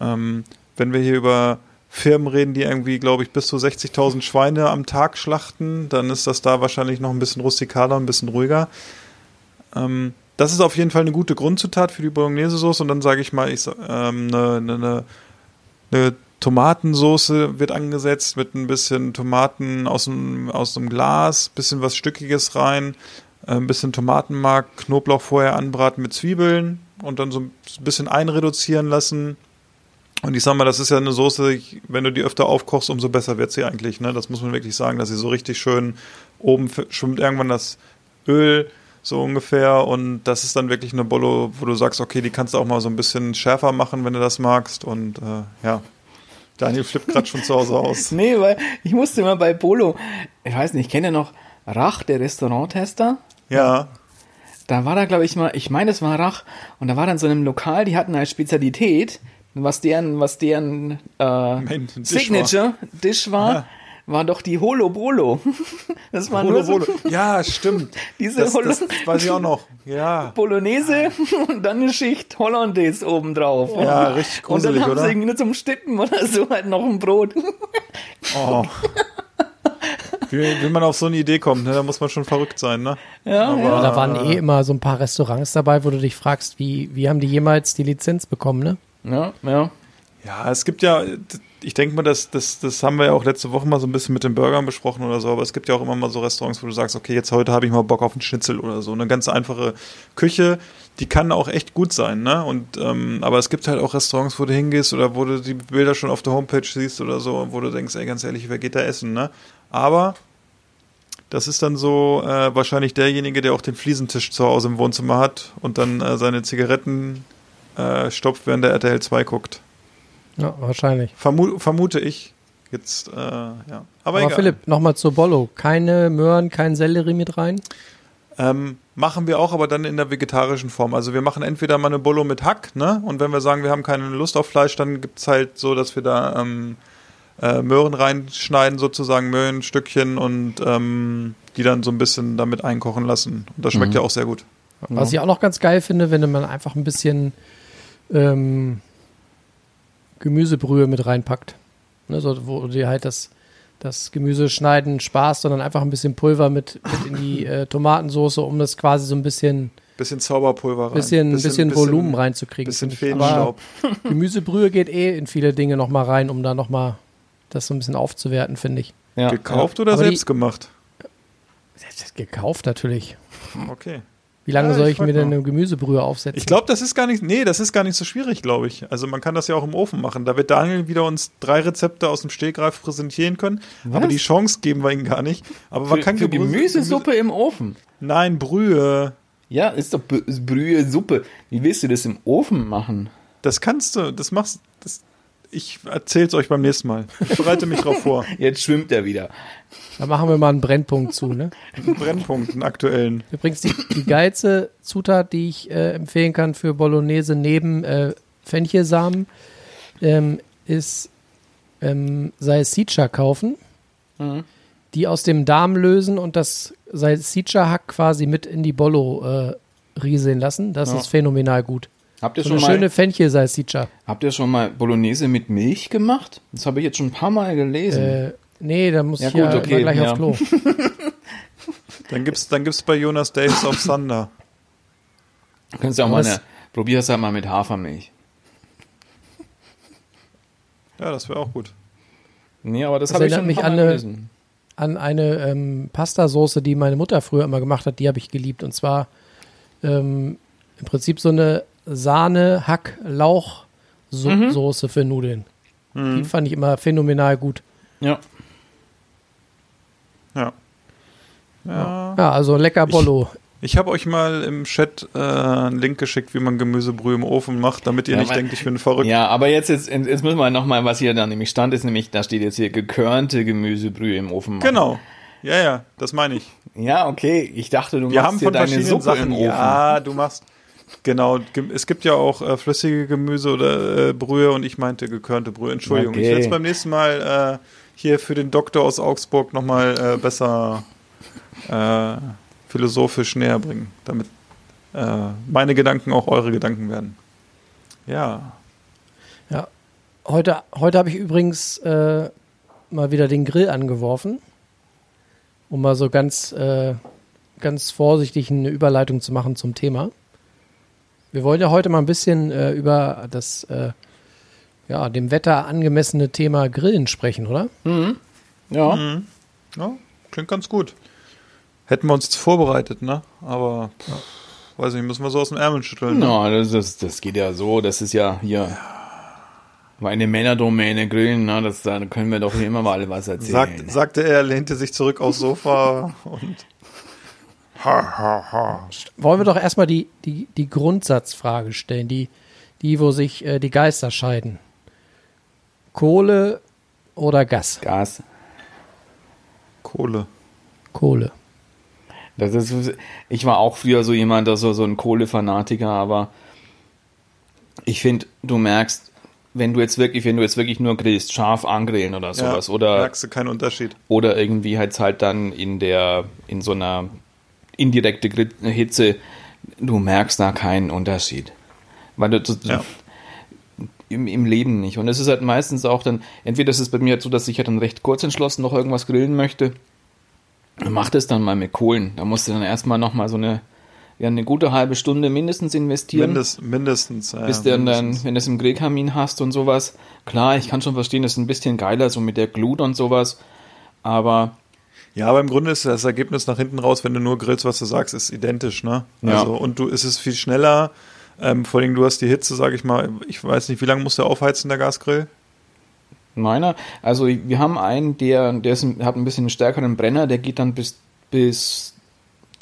ähm, wenn wir hier über Firmen reden, die irgendwie, glaube ich, bis zu 60.000 Schweine am Tag schlachten, dann ist das da wahrscheinlich noch ein bisschen rustikaler, ein bisschen ruhiger. Ähm, das ist auf jeden Fall eine gute Grundzutat für die Bolognese-Sauce und dann sage ich mal, ich, ähm, eine, eine, eine, eine Tomatensoße wird angesetzt mit ein bisschen Tomaten aus dem, aus dem Glas, bisschen was Stückiges rein, äh, ein bisschen Tomatenmark, Knoblauch vorher anbraten mit Zwiebeln und dann so ein bisschen einreduzieren lassen. Und ich sag mal, das ist ja eine Soße, wenn du die öfter aufkochst, umso besser wird sie eigentlich. Ne? Das muss man wirklich sagen, dass sie so richtig schön oben schwimmt irgendwann das Öl so ungefähr und das ist dann wirklich eine Bollo, wo du sagst, okay, die kannst du auch mal so ein bisschen schärfer machen, wenn du das magst und äh, ja. Daniel flippt gerade schon zu Hause aus. Nee, weil ich musste immer bei Polo, ich weiß nicht, ich kenne noch Rach, der Restauranttester. Ja. Da war da, glaube ich, mal, ich meine, es war Rach, und da war dann so einem Lokal, die hatten als Spezialität, was deren, was deren äh, Main Dish Signature Dish war, Ja. War doch die Holo Bolo. Das war Bolo, so Bolo. Ja, stimmt. diese Das, Holo das weiß ich auch noch. Ja. Bolognese und dann eine Schicht Hollandaise obendrauf. Ja, richtig Und dann gruselig, haben oder? sie irgendwie nur zum Stippen oder so halt noch ein Brot. Oh. Wie, wie man auf so eine Idee kommt, ne? da muss man schon verrückt sein, ne? Ja, Aber, ja. Da waren eh immer so ein paar Restaurants dabei, wo du dich fragst, wie, wie haben die jemals die Lizenz bekommen, ne? Ja, ja. Ja, es gibt ja, ich denke mal, das, das, das haben wir ja auch letzte Woche mal so ein bisschen mit den Burgern besprochen oder so, aber es gibt ja auch immer mal so Restaurants, wo du sagst, okay, jetzt heute habe ich mal Bock auf einen Schnitzel oder so. Eine ganz einfache Küche, die kann auch echt gut sein, ne? Und ähm, aber es gibt halt auch Restaurants, wo du hingehst oder wo du die Bilder schon auf der Homepage siehst oder so, wo du denkst, ey, ganz ehrlich, wer geht da essen, ne? Aber das ist dann so äh, wahrscheinlich derjenige, der auch den Fliesentisch zu Hause im Wohnzimmer hat und dann äh, seine Zigaretten äh, stopft, während der RTL 2 guckt. Ja, wahrscheinlich. Vermu vermute ich. Jetzt, äh, ja. Aber, Aber egal. Philipp, nochmal zur Bollo. Keine Möhren, kein Sellerie mit rein? Ähm, machen wir auch, aber dann in der vegetarischen Form. Also wir machen entweder mal eine Bolo mit Hack, ne? Und wenn wir sagen, wir haben keine Lust auf Fleisch, dann gibt's halt so, dass wir da ähm, äh, Möhren reinschneiden, sozusagen Möhrenstückchen und ähm, die dann so ein bisschen damit einkochen lassen. Und das schmeckt Mhm. ja auch sehr gut. Was ich auch noch ganz geil finde, wenn man einfach ein bisschen ähm, Gemüsebrühe mit reinpackt. Ne, so, wo dir halt das, das Gemüse schneiden Spaß, sondern einfach ein bisschen Pulver mit, mit in die äh, Tomatensoße, um das quasi so ein bisschen, Bisschen Zauberpulver rein. bisschen, bisschen, Volumen reinzukriegen. Bisschen ich. Aber Feenstaub. Gemüsebrühe geht eh in viele Dinge nochmal rein, um da nochmal das so ein bisschen aufzuwerten, finde ich. Ja. Gekauft oder Aber die- selbst gemacht? Gekauft natürlich. Okay. Wie lange Ja, soll ich ich mir denn eine Gemüsebrühe aufsetzen? Ich glaube, das ist gar nicht, nee, das ist gar nicht so schwierig, glaube ich. Also man kann das ja auch im Ofen machen. Da wird Daniel wieder uns drei Rezepte aus dem Stegreif präsentieren können. Aber Was? die Chance geben wir ihm gar nicht. Aber man Für, kann für Gemüse- Gemüsesuppe im Ofen. Nein, Brühe. Ja, ist doch Brühe, Suppe. Wie willst du das im Ofen machen? Das kannst du, das machst, das, ich erzähl's euch beim nächsten Mal. Ich bereite mich drauf vor. Jetzt schwimmt er wieder. Da machen wir mal einen Brennpunkt zu, ne? Einen Brennpunkt, einen aktuellen. Übrigens die, die geilste Zutat, die ich äh, empfehlen kann für Bolognese neben äh, Fenchelsamen, ähm, ist ähm, Salsiccia kaufen, Mhm. die aus dem Darm lösen und das Salsiccia-Hack quasi mit in die Bollo äh, rieseln lassen. Das Ja. ist phänomenal gut. Habt ihr So schon eine mal, schöne Fenchel-Salsiccia. habt ihr schon mal Bolognese mit Milch gemacht? Das habe ich jetzt schon ein paar Mal gelesen. Äh, nee, da muss Ja, ich ja gut, okay, immer gleich ja. aufs Klo. Dann gibt's, dann gibt's bei Jonas Days of Thunder. Kannst du auch mal Was? eine, probier's halt mal mit Hafermilch. Ja, das wäre auch gut. Nee, aber das, Das habe ich schon mich paar Mal an eine- gelesen. an eine ähm, Pastasoße, die meine Mutter früher immer gemacht hat, die habe ich geliebt. Und zwar ähm, im Prinzip so eine Sahne-Hack-Lauch-Soße für Nudeln. Die fand ich immer phänomenal gut. Ja. Ja. Ja. Ja, also lecker Bollo. Ich habe euch mal im Chat äh, einen Link geschickt, wie man Gemüsebrühe im Ofen macht, damit ihr Ja, nicht aber- denkt, ich bin verrückt. Ja, aber jetzt, jetzt, jetzt müssen wir nochmal, was hier da nämlich stand, ist nämlich, da steht jetzt hier gekörnte Gemüsebrühe im Ofen machen. Genau. Ja, ja, das meine ich. Ja, okay. Ich dachte, du Wir machst haben hier von deine Suppe Sachen. im Ofen. Ja, du machst. Genau, es gibt ja auch äh, flüssige Gemüse oder äh, Brühe und ich meinte gekörnte Brühe. Entschuldigung, ich Okay. werde es beim nächsten Mal äh, hier für den Doktor aus Augsburg nochmal äh, besser äh, philosophisch näher bringen, damit äh, meine Gedanken auch eure Gedanken werden. Ja. Ja. Heute, heute habe ich übrigens äh, mal wieder den Grill angeworfen, um mal so ganz, ganz vorsichtig eine Überleitung zu machen zum Thema. Wir wollen ja heute mal ein bisschen äh, über das äh, ja, dem Wetter angemessene Thema Grillen sprechen, oder? Ja. Mhm. ja, klingt ganz gut. Hätten wir uns jetzt vorbereitet, ne? Aber pff, weiß nicht, müssen wir so aus dem Ärmel schütteln. Ne? Na, das, das, das geht ja so, das ist ja hier meine Männerdomäne grillen, na, das, da können wir doch hier immer mal was erzählen. Sagt, sagte er, lehnte sich zurück aufs Sofa und ha, ha, ha. Wollen wir doch erstmal die, die, die Grundsatzfrage stellen, die, die, wo sich äh, die Geister scheiden. Kohle oder Gas? Gas. Kohle. Kohle. Das ist, ich war auch früher so jemand, also so ein Kohlefanatiker, aber ich finde, du merkst, wenn du jetzt wirklich, wenn du jetzt wirklich nur grillst, scharf angrillen oder sowas, ja, oder, Merkst du keinen Unterschied. oder irgendwie halt halt dann in der, in so einer indirekte Hitze, du merkst da keinen Unterschied. Weil du, Ja. im, im Leben nicht. Und es ist halt meistens auch dann, entweder ist es bei mir halt so, dass ich halt dann recht kurz entschlossen noch irgendwas grillen möchte. Mach das dann mal mit Kohlen. Da musst du dann erstmal nochmal so eine, ja, eine gute halbe Stunde mindestens investieren. Mindest, mindestens. Ja, bis du dann, wenn du es im Grillkamin hast und sowas. Klar, ich kann schon verstehen, das ist ein bisschen geiler, so mit der Glut und sowas. Aber Ja, aber im Grunde ist das Ergebnis nach hinten raus, wenn du nur grillst, was du sagst, ist identisch, ne? Ja. Also, und du, es ist viel schneller. Ähm, vor allem, du hast die Hitze, sag ich mal. Ich weiß nicht, wie lange musst du aufheizen, der Gasgrill? Meiner, also wir haben einen, der, der ist, hat ein bisschen einen stärkeren Brenner, der geht dann bis, bis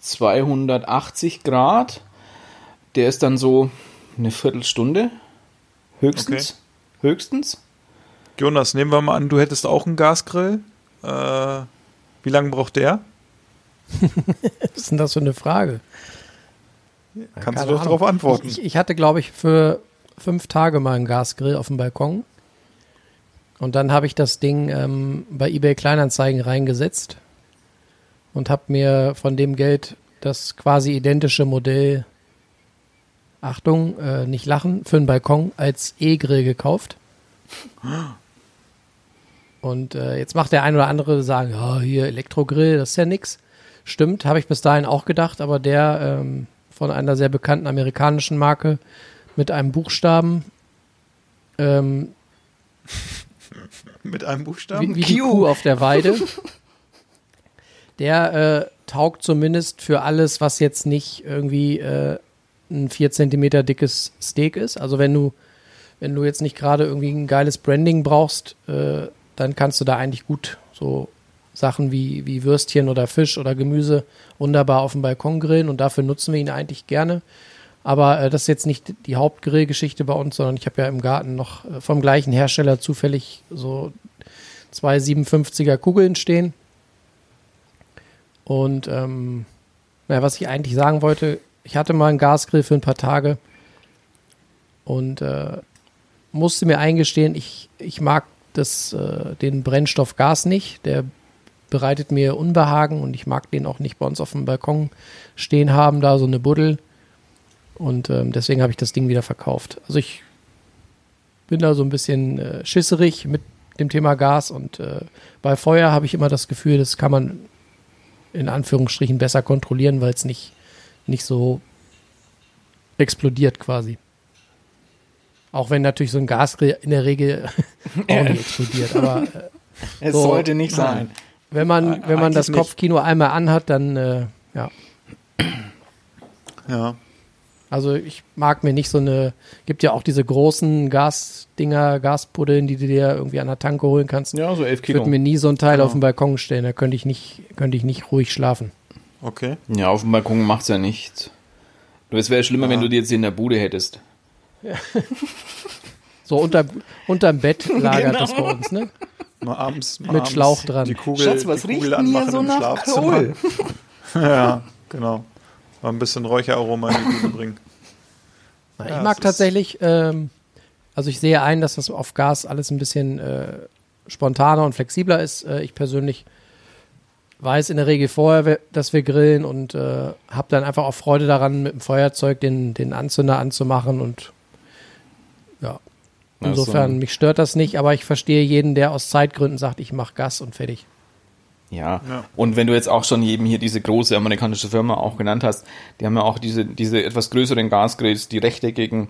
280 Grad. Der ist dann so eine Viertelstunde. Höchstens. Höchstens. Jonas, nehmen wir mal an, du hättest auch einen Gasgrill. Äh, wie lange braucht der? Was ist denn das für eine Frage? Kannst Keine du doch darauf antworten. Ich, ich hatte, glaube ich, für fünf Tage mal einen Gasgrill auf dem Balkon. Und dann habe ich das Ding ähm, bei eBay Kleinanzeigen reingesetzt und habe mir von dem Geld das quasi identische Modell, Achtung, äh, nicht lachen, für einen Balkon als E-Grill gekauft. Und äh, jetzt macht der ein oder andere sagen, ja, hier Elektrogrill, das ist ja nix. Stimmt, habe ich bis dahin auch gedacht, aber der ähm, von einer sehr bekannten amerikanischen Marke mit einem Buchstaben, ähm, Mit einem Buchstaben? wie, wie die Kuh auf der Weide, der äh, taugt zumindest für alles, was jetzt nicht irgendwie äh, ein 4 Zentimeter dickes Steak ist. Also wenn du, wenn du jetzt nicht gerade irgendwie ein geiles Branding brauchst, äh, dann kannst du da eigentlich gut so Sachen wie, wie Würstchen oder Fisch oder Gemüse wunderbar auf dem Balkon grillen und dafür nutzen wir ihn eigentlich gerne. Aber äh, das ist jetzt nicht die Hauptgrillgeschichte bei uns, sondern ich habe ja im Garten noch äh, vom gleichen Hersteller zufällig so zwei 57er Kugeln stehen. Und ähm, naja, was ich eigentlich sagen wollte, ich hatte mal einen Gasgrill für ein paar Tage und äh, musste mir eingestehen, ich, ich mag das, äh, den Brennstoff Gas nicht. Der bereitet mir Unbehagen und ich mag den auch nicht bei uns auf dem Balkon stehen haben, da so eine Buddel. Und ähm, deswegen habe ich das Ding wieder verkauft. Also ich bin da so ein bisschen äh, schisserig mit dem Thema Gas und äh, bei Feuer habe ich immer das Gefühl, das kann man in Anführungsstrichen besser kontrollieren, weil es nicht, nicht so explodiert quasi. Auch wenn natürlich so ein Gasgrill in der Regel auch nicht explodiert, aber äh, Es So, sollte nicht sein. wenn man, wenn man das nicht. Kopfkino einmal anhat, dann äh, ja. Ja. Also ich mag mir nicht so eine, gibt ja auch diese großen Gasdinger, Gaspuddeln, die du dir irgendwie an der Tanke holen kannst. Ja, so elf Ich Kilo. würde mir nie so ein Teil Genau. auf den Balkon stellen, da könnte ich nicht, könnte ich nicht ruhig schlafen. Okay. Ja, auf dem Balkon macht's ja nichts. Du, es wäre schlimmer, wenn du die jetzt in der Bude hättest. So unter, unterm Bett lagert das bei uns, ne? Mal abends. Mal Mit abends Schlauch dran. Die Kugel, Schatz, was die riecht Kugel denn hier anmachen so im nach Schlafzimmer. Kohl? ja, genau. Mal ein bisschen Räucheraroma in die Bude bringen. Ich Ja, mag es ist- tatsächlich, ähm, also ich sehe ein, dass das auf Gas alles ein bisschen äh, spontaner und flexibler ist. Äh, ich persönlich weiß in der Regel vorher, we- dass wir grillen und äh, habe dann einfach auch Freude daran, mit dem Feuerzeug den, den Anzünder anzumachen und Insofern, so- mich stört das nicht, aber ich verstehe jeden, der aus Zeitgründen sagt, ich mache Gas und fertig. Ja. Ja. Und wenn du jetzt auch schon eben hier diese große amerikanische Firma auch genannt hast, die haben ja auch diese, diese etwas größeren Gasgrills, die rechteckigen,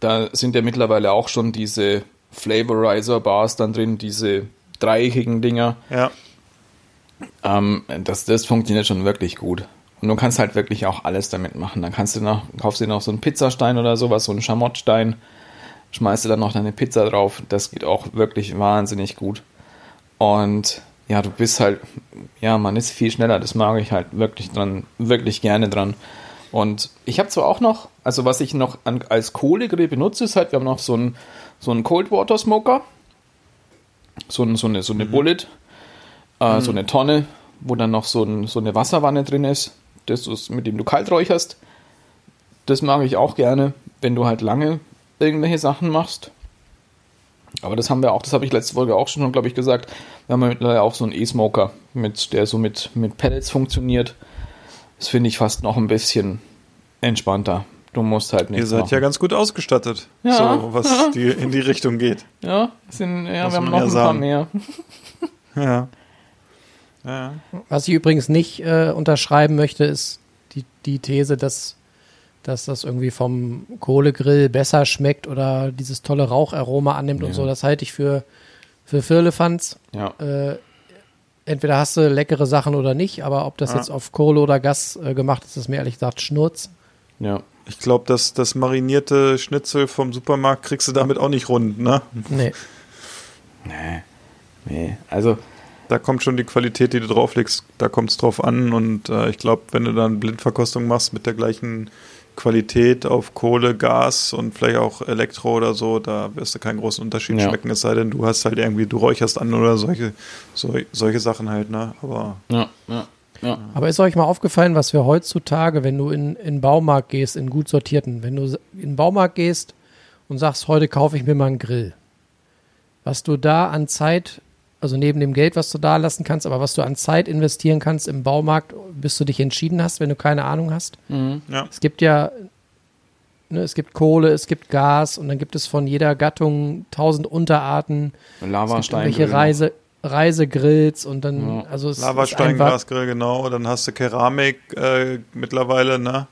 da sind ja mittlerweile auch schon diese Flavorizer-Bars dann drin, diese dreieckigen Dinger. Ja. Ähm, das, das funktioniert schon wirklich gut. Und du kannst halt wirklich auch alles damit machen. Dann kannst du noch, kaufst dir noch so einen Pizzastein oder sowas, so einen Schamottstein, schmeißt du dann noch deine Pizza drauf. Das geht auch wirklich wahnsinnig gut. Und ja, du bist halt, ja, man ist viel schneller. Das mag ich halt wirklich dran, wirklich gerne dran. Und ich habe zwar auch noch, also was ich noch an, als Kohlegrill benutze, ist halt, wir haben noch so einen, so einen Cold Water Smoker. So, ein, so eine, so eine Bullet, äh, so eine Tonne, wo dann noch so, ein, so eine Wasserwanne drin ist, das ist, mit dem du kalt räucherst. Das mag ich auch gerne, wenn du halt lange irgendwelche Sachen machst. Aber das haben wir auch, das habe ich letzte Folge auch schon, glaube ich, gesagt. Wir haben ja mittlerweile auch so einen E-Smoker, mit, der so mit, mit Pellets funktioniert. Das finde ich fast noch ein bisschen entspannter. Du musst halt nicht. Ihr seid ja ganz gut ausgestattet. Ja. So, was die, in die Richtung geht. Ja, sind, ja wir haben noch ein paar sagen. mehr. Ja. Ja. Was ich übrigens nicht äh, unterschreiben möchte, ist die, die These, dass, dass das irgendwie vom Kohlegrill besser schmeckt oder dieses tolle Raucharoma annimmt und Ja. so. Das halte ich für, für Firlefanz. Ja. Äh, entweder hast du leckere Sachen oder nicht, aber ob das Ja. jetzt auf Kohle oder Gas äh, gemacht ist, ist mir ehrlich gesagt Schnurz. Ja. Ich glaube, dass das marinierte Schnitzel vom Supermarkt kriegst du damit auch nicht rund, ne? Nee. Nee. Nee. Also, Da kommt schon die Qualität, die du drauflegst, da kommt es drauf an. Und äh, ich glaube, wenn du dann Blindverkostung machst mit der gleichen Qualität auf Kohle, Gas und vielleicht auch Elektro oder so, da wirst du keinen großen Unterschied Ja. schmecken, es sei denn, du hast halt irgendwie, du räucherst an oder solche, sol, solche Sachen halt, ne? Aber ja, ja. Ja. Aber ist euch mal aufgefallen, was wir heutzutage, wenn du in, in den Baumarkt gehst, in gut sortierten, wenn du in den Baumarkt gehst und sagst, heute kaufe ich mir mal einen Grill, was du da an Zeit, also neben dem Geld, was du da lassen kannst, aber was du an Zeit investieren kannst im Baumarkt, bis du dich entschieden hast, wenn du keine Ahnung hast. Mhm. Ja. Es gibt ja, ne, es gibt Kohle, es gibt Gas und dann gibt es von jeder Gattung tausend Unterarten. Es gibt Lavastein. irgendwelche Reise, Reisegrills und dann, Ja. also es ist einfach, Lavasteinglasgrill, genau. Dann hast du Keramik äh, mittlerweile, ne?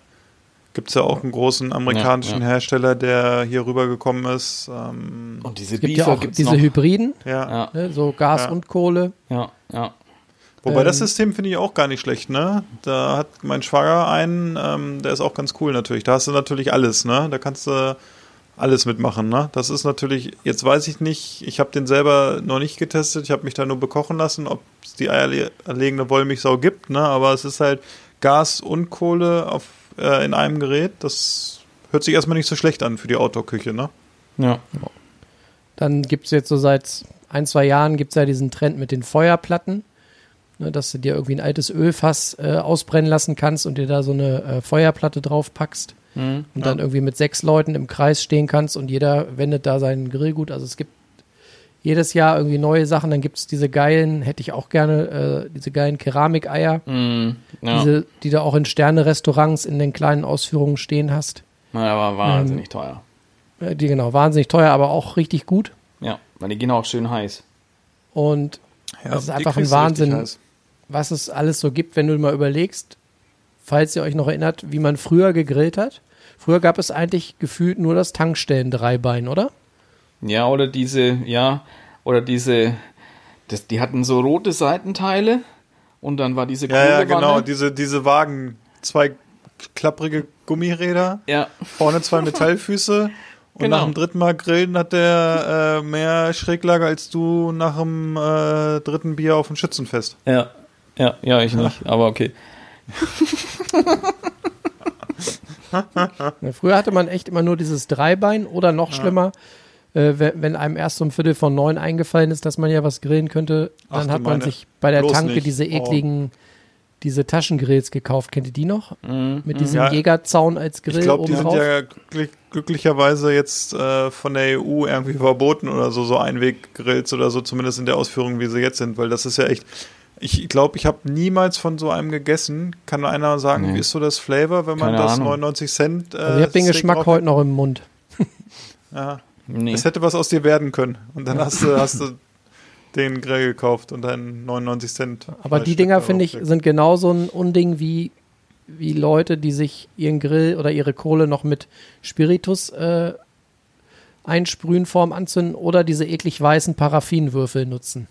Gibt es ja auch einen großen amerikanischen Ja, ja. Hersteller, der hier rübergekommen ist. Ähm, Und diese es gibt ja auch gibt's diese noch. Hybriden, ja. Ja, ne, so Gas Ja. und Kohle. ja, ja. Wobei das Ähm, System finde ich auch gar nicht schlecht, ne? Da hat mein Schwager einen, ähm, der ist auch ganz cool natürlich. Da hast du natürlich alles, ne? Da kannst du alles mitmachen, ne? Das ist natürlich, jetzt weiß ich nicht, ich habe den selber noch nicht getestet, ich habe mich da nur bekochen lassen, ob es die eierlegende Wollmilchsau gibt, ne? Aber es ist halt Gas und Kohle auf, äh, in einem Gerät. Das hört sich erstmal nicht so schlecht an für die Outdoor-Küche, ne? ja. Dann gibt es jetzt so seit ein, zwei Jahren gibt es ja diesen Trend mit den Feuerplatten, ne, dass du dir irgendwie ein altes Ölfass äh, ausbrennen lassen kannst und dir da so eine äh, Feuerplatte drauf packst Mhm. und dann irgendwie mit sechs Leuten im Kreis stehen kannst und jeder wendet da seinen Grill gut. Also es gibt jedes Jahr irgendwie neue Sachen. Dann gibt es diese geilen, hätte ich auch gerne, äh, diese geilen Keramikeier, Mhm. ja. diese, die du auch in Sterne-Restaurants in den kleinen Ausführungen stehen hast. Na, aber wahnsinnig teuer. Äh, die genau, wahnsinnig teuer, aber auch richtig gut. Ja, weil die gehen auch schön heiß. Und Ja, Das ist einfach ein Wahnsinn. was es alles so gibt, wenn du mal überlegst, falls ihr euch noch erinnert, wie man früher gegrillt hat. Früher gab es eigentlich gefühlt nur das Tankstellen-Dreibein, oder? Ja, oder diese, ja, oder diese, das, die hatten so rote Seitenteile und dann war diese Ja, ja, genau, diese, diese Wagen, zwei klapprige Gummiräder. Ja, Vorne zwei Metallfüße. Und Genau. nach dem dritten Mal grillen hat der äh, mehr Schräglage als du nach dem äh, dritten Bier auf dem Schützenfest. ja, ja, ja, ich nicht, aber okay. Früher hatte man echt immer nur dieses Dreibein oder noch schlimmer, äh, wenn, wenn einem erst um Viertel von neun eingefallen ist, dass man ja was grillen könnte, Ach dann du hat man sich bei der Tanke nicht. diese Oh. ekligen, diese Taschengrills gekauft. Kennt ihr die noch? Mhm. Mit diesem Ja. Jägerzaun als Grill Ich glaube, die sind drauf? ja glück glücklicherweise jetzt äh, von der EU irgendwie verboten oder so, so Einweggrills oder so, zumindest in der Ausführung, wie sie jetzt sind, weil das ist ja echt. Ich glaube, ich habe niemals von so einem gegessen. Kann einer sagen, Nee. wie ist so das Flavor, wenn man Keine das Ahnung. 99 Cent. Äh, also ich habe den Steak Geschmack heute noch im Mund. Ja, Nee. es hätte was aus dir werden können. Und dann hast du, hast du den Grill gekauft und dann 99 Cent. Aber die Dinger, finde ich, sind genauso ein Unding wie, wie Leute, die sich ihren Grill oder ihre Kohle noch mit Spiritus äh, einsprühen vorm Anzünden oder diese eklig weißen Paraffinwürfel nutzen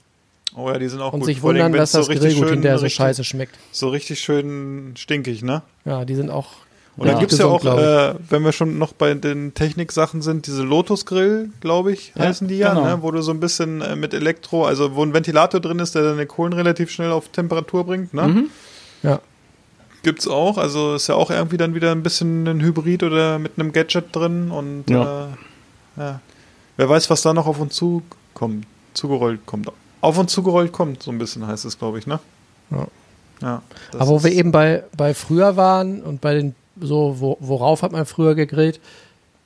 Oh ja, die sind auch und gut. sich Vor allem, wundern, dass das richtig Grillgut hinterher so scheiße schmeckt. So richtig schön stinkig, ne? Ja, die sind auch. Und dann Ja. gibt es ja auch, äh, wenn wir schon noch bei den Techniksachen sind, diese Lotus-Grill, glaube ich, Ja, heißen die ja, genau. ne? wo du so ein bisschen äh, mit Elektro, also wo ein Ventilator drin ist, der deine Kohlen relativ schnell auf Temperatur bringt, ne? Mhm. Ja. Gibt's auch, also ist ja auch irgendwie dann wieder ein bisschen ein Hybrid oder mit einem Gadget drin und Ja. Äh, ja. Wer weiß, was da noch auf uns zukommt, zugerollt kommt. Auf uns zugerollt kommt, so ein bisschen heißt es, glaube ich, ne? Ja. Ja. Aber wo wir eben bei, bei früher waren und bei den, so, wo, worauf hat man früher gegrillt?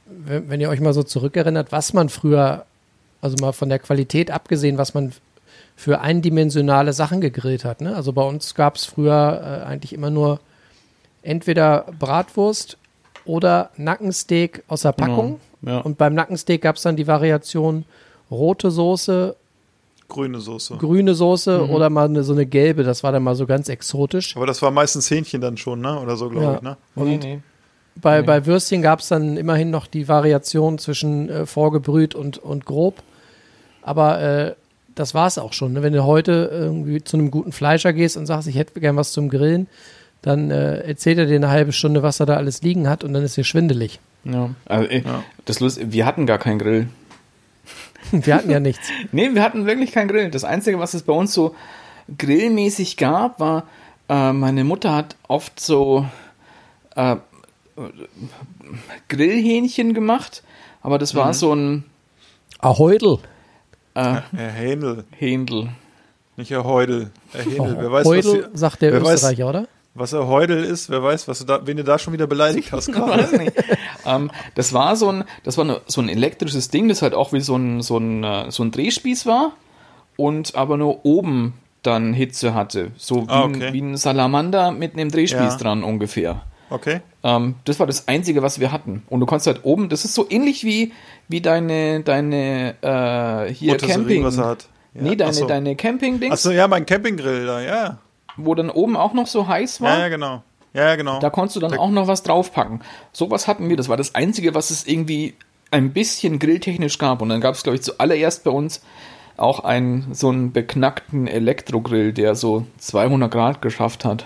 Wenn, wenn ihr euch mal so zurückerinnert, was man früher, also mal von der Qualität abgesehen, was man für eindimensionale Sachen gegrillt hat. Ne? Also bei uns gab es früher äh, eigentlich immer nur entweder Bratwurst oder Nackensteak aus der Packung. Ja. Und beim Nackensteak gab es dann die Variation rote Soße, grüne Soße. grüne Soße oder mal eine, so eine gelbe. Das war dann mal so ganz exotisch. Aber das war meistens Hähnchen dann schon, ne? Oder so, glaube Ja. ich, ne? Nee, nee. Bei, bei Würstchen gab es dann immerhin noch die Variation zwischen äh, vorgebrüht und, und grob. Aber äh, das war es auch schon. Ne? Wenn du heute irgendwie zu einem guten Fleischer gehst und sagst, ich hätte gern was zum Grillen, dann äh, erzählt er dir eine halbe Stunde, was er da alles liegen hat und dann ist dir schwindelig. Ja. Also, ey, Ja. Das Lust, wir hatten gar keinen Grill. Wir hatten ja nichts. Nee, wir hatten wirklich keinen Grill. Das Einzige, was es bei uns so grillmäßig gab, war, äh, meine Mutter hat oft so äh, Grillhähnchen gemacht, aber das war so ein Ahoidel. äh, Herr Händel. Händel. Nicht Herr Heudel. Herr. Oh, wer weiß, Heudel, was, sagt der wer weiß, Österreicher, oder? Was er Heudel ist, wer weiß, was du da, wen du da schon wieder beleidigt hast gerade. Weiß nicht. Ähm, das war so ein, das war eine, so ein elektrisches Ding, das halt auch wie so ein, so ein, äh, so ein Drehspieß war und aber nur oben dann Hitze hatte. So wie, Ah, ein, okay. wie ein Salamander mit einem Drehspieß Ja. dran ungefähr. Okay. Ähm, das war das Einzige, was wir hatten. Und du konntest halt oben, das ist so ähnlich wie, wie deine, deine äh, hier Rotisserie, Camping. was er hat. Ja, Nee, deine, so. deine Camping-Dings, Achso, ja, mein Campinggrill da, ja. wo dann oben auch noch so heiß war. Ja, ja, genau. Ja, genau. Da konntest du dann Da- auch noch was draufpacken. Sowas hatten wir. Das war das Einzige, was es irgendwie ein bisschen grilltechnisch gab. Und dann gab es, glaube ich, zuallererst bei uns auch einen so einen beknackten Elektrogrill, der so 200 Grad geschafft hat.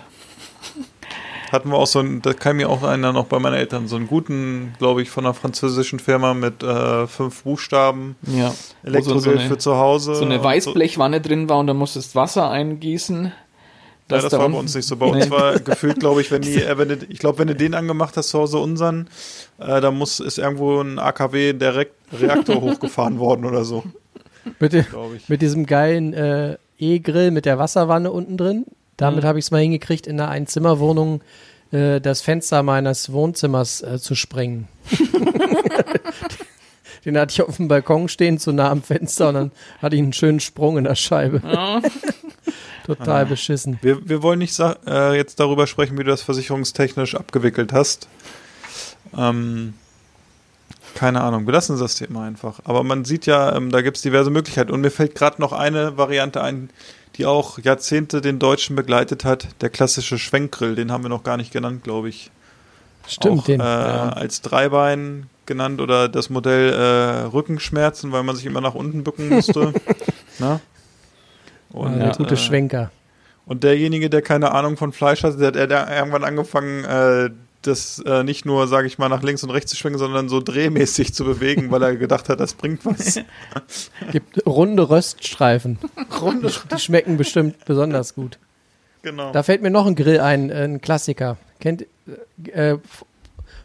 Hatten wir auch so einen, da kam mir auch einer noch bei meinen Eltern, so einen guten, glaube ich, von einer französischen Firma mit äh, fünf Buchstaben. Ja. Elektrogrill so, so eine, für zu Hause. so eine Weißblechwanne drin war und dann musstest Wasser eingießen. Ja, dass das da war bei uns nicht so. Bei uns war gefühlt, glaube ich, wenn die, äh, wenn du, ich glaube, wenn du den angemacht hast zu Hause unseren, äh, da muss ist irgendwo ein AKW direkt Reaktor hochgefahren worden oder so. Ich. mit diesem geilen äh, E-Grill mit der Wasserwanne unten drin. Damit Mhm. habe ich es mal hingekriegt, in einer Einzimmerwohnung äh, das Fenster meines Wohnzimmers äh, zu sprengen. Den hatte ich auf dem Balkon stehen, zu nah am Fenster und dann hatte ich einen schönen Sprung in der Scheibe. Total beschissen. Wir, wir wollen nicht äh, jetzt darüber sprechen, wie du das versicherungstechnisch abgewickelt hast. Ähm, keine Ahnung, wir lassen das Thema einfach. Aber man sieht ja, ähm, da gibt es diverse Möglichkeiten. Und mir fällt gerade noch eine Variante ein, die auch Jahrzehnte den Deutschen begleitet hat. Der klassische Schwenkgrill, den haben wir noch gar nicht genannt, glaube ich. Stimmt, auch, den. Äh, Als Dreibein genannt oder das Modell äh, Rückenschmerzen, weil man sich immer nach unten bücken musste. Na? Und, der gute äh, Schwenker. und derjenige, der keine Ahnung von Fleisch hatte, der hat er irgendwann angefangen, äh, das äh, nicht nur, sage ich mal, nach links und rechts zu schwenken, sondern so drehmäßig zu bewegen, weil er gedacht hat, das bringt was. Gibt runde Röststreifen. Runde. Die schmecken bestimmt besonders gut. Genau. Da fällt mir noch ein Grill ein, äh, ein Klassiker. Kennt äh,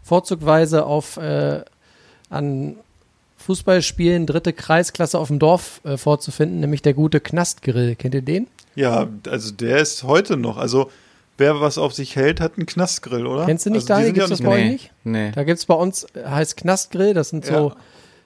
vorzugsweise auf äh, an Fußballspielen dritte Kreisklasse auf dem Dorf äh, vorzufinden, nämlich der gute Knastgrill. Kennt ihr den? Ja, also der ist heute noch. Also wer was auf sich hält, hat einen Knastgrill, oder? Kennst du nicht, also, Daniel? ja Gibt's das nicht bei euch Nee, nicht? nee. Da gibt es bei uns, äh, heißt Knastgrill, das sind so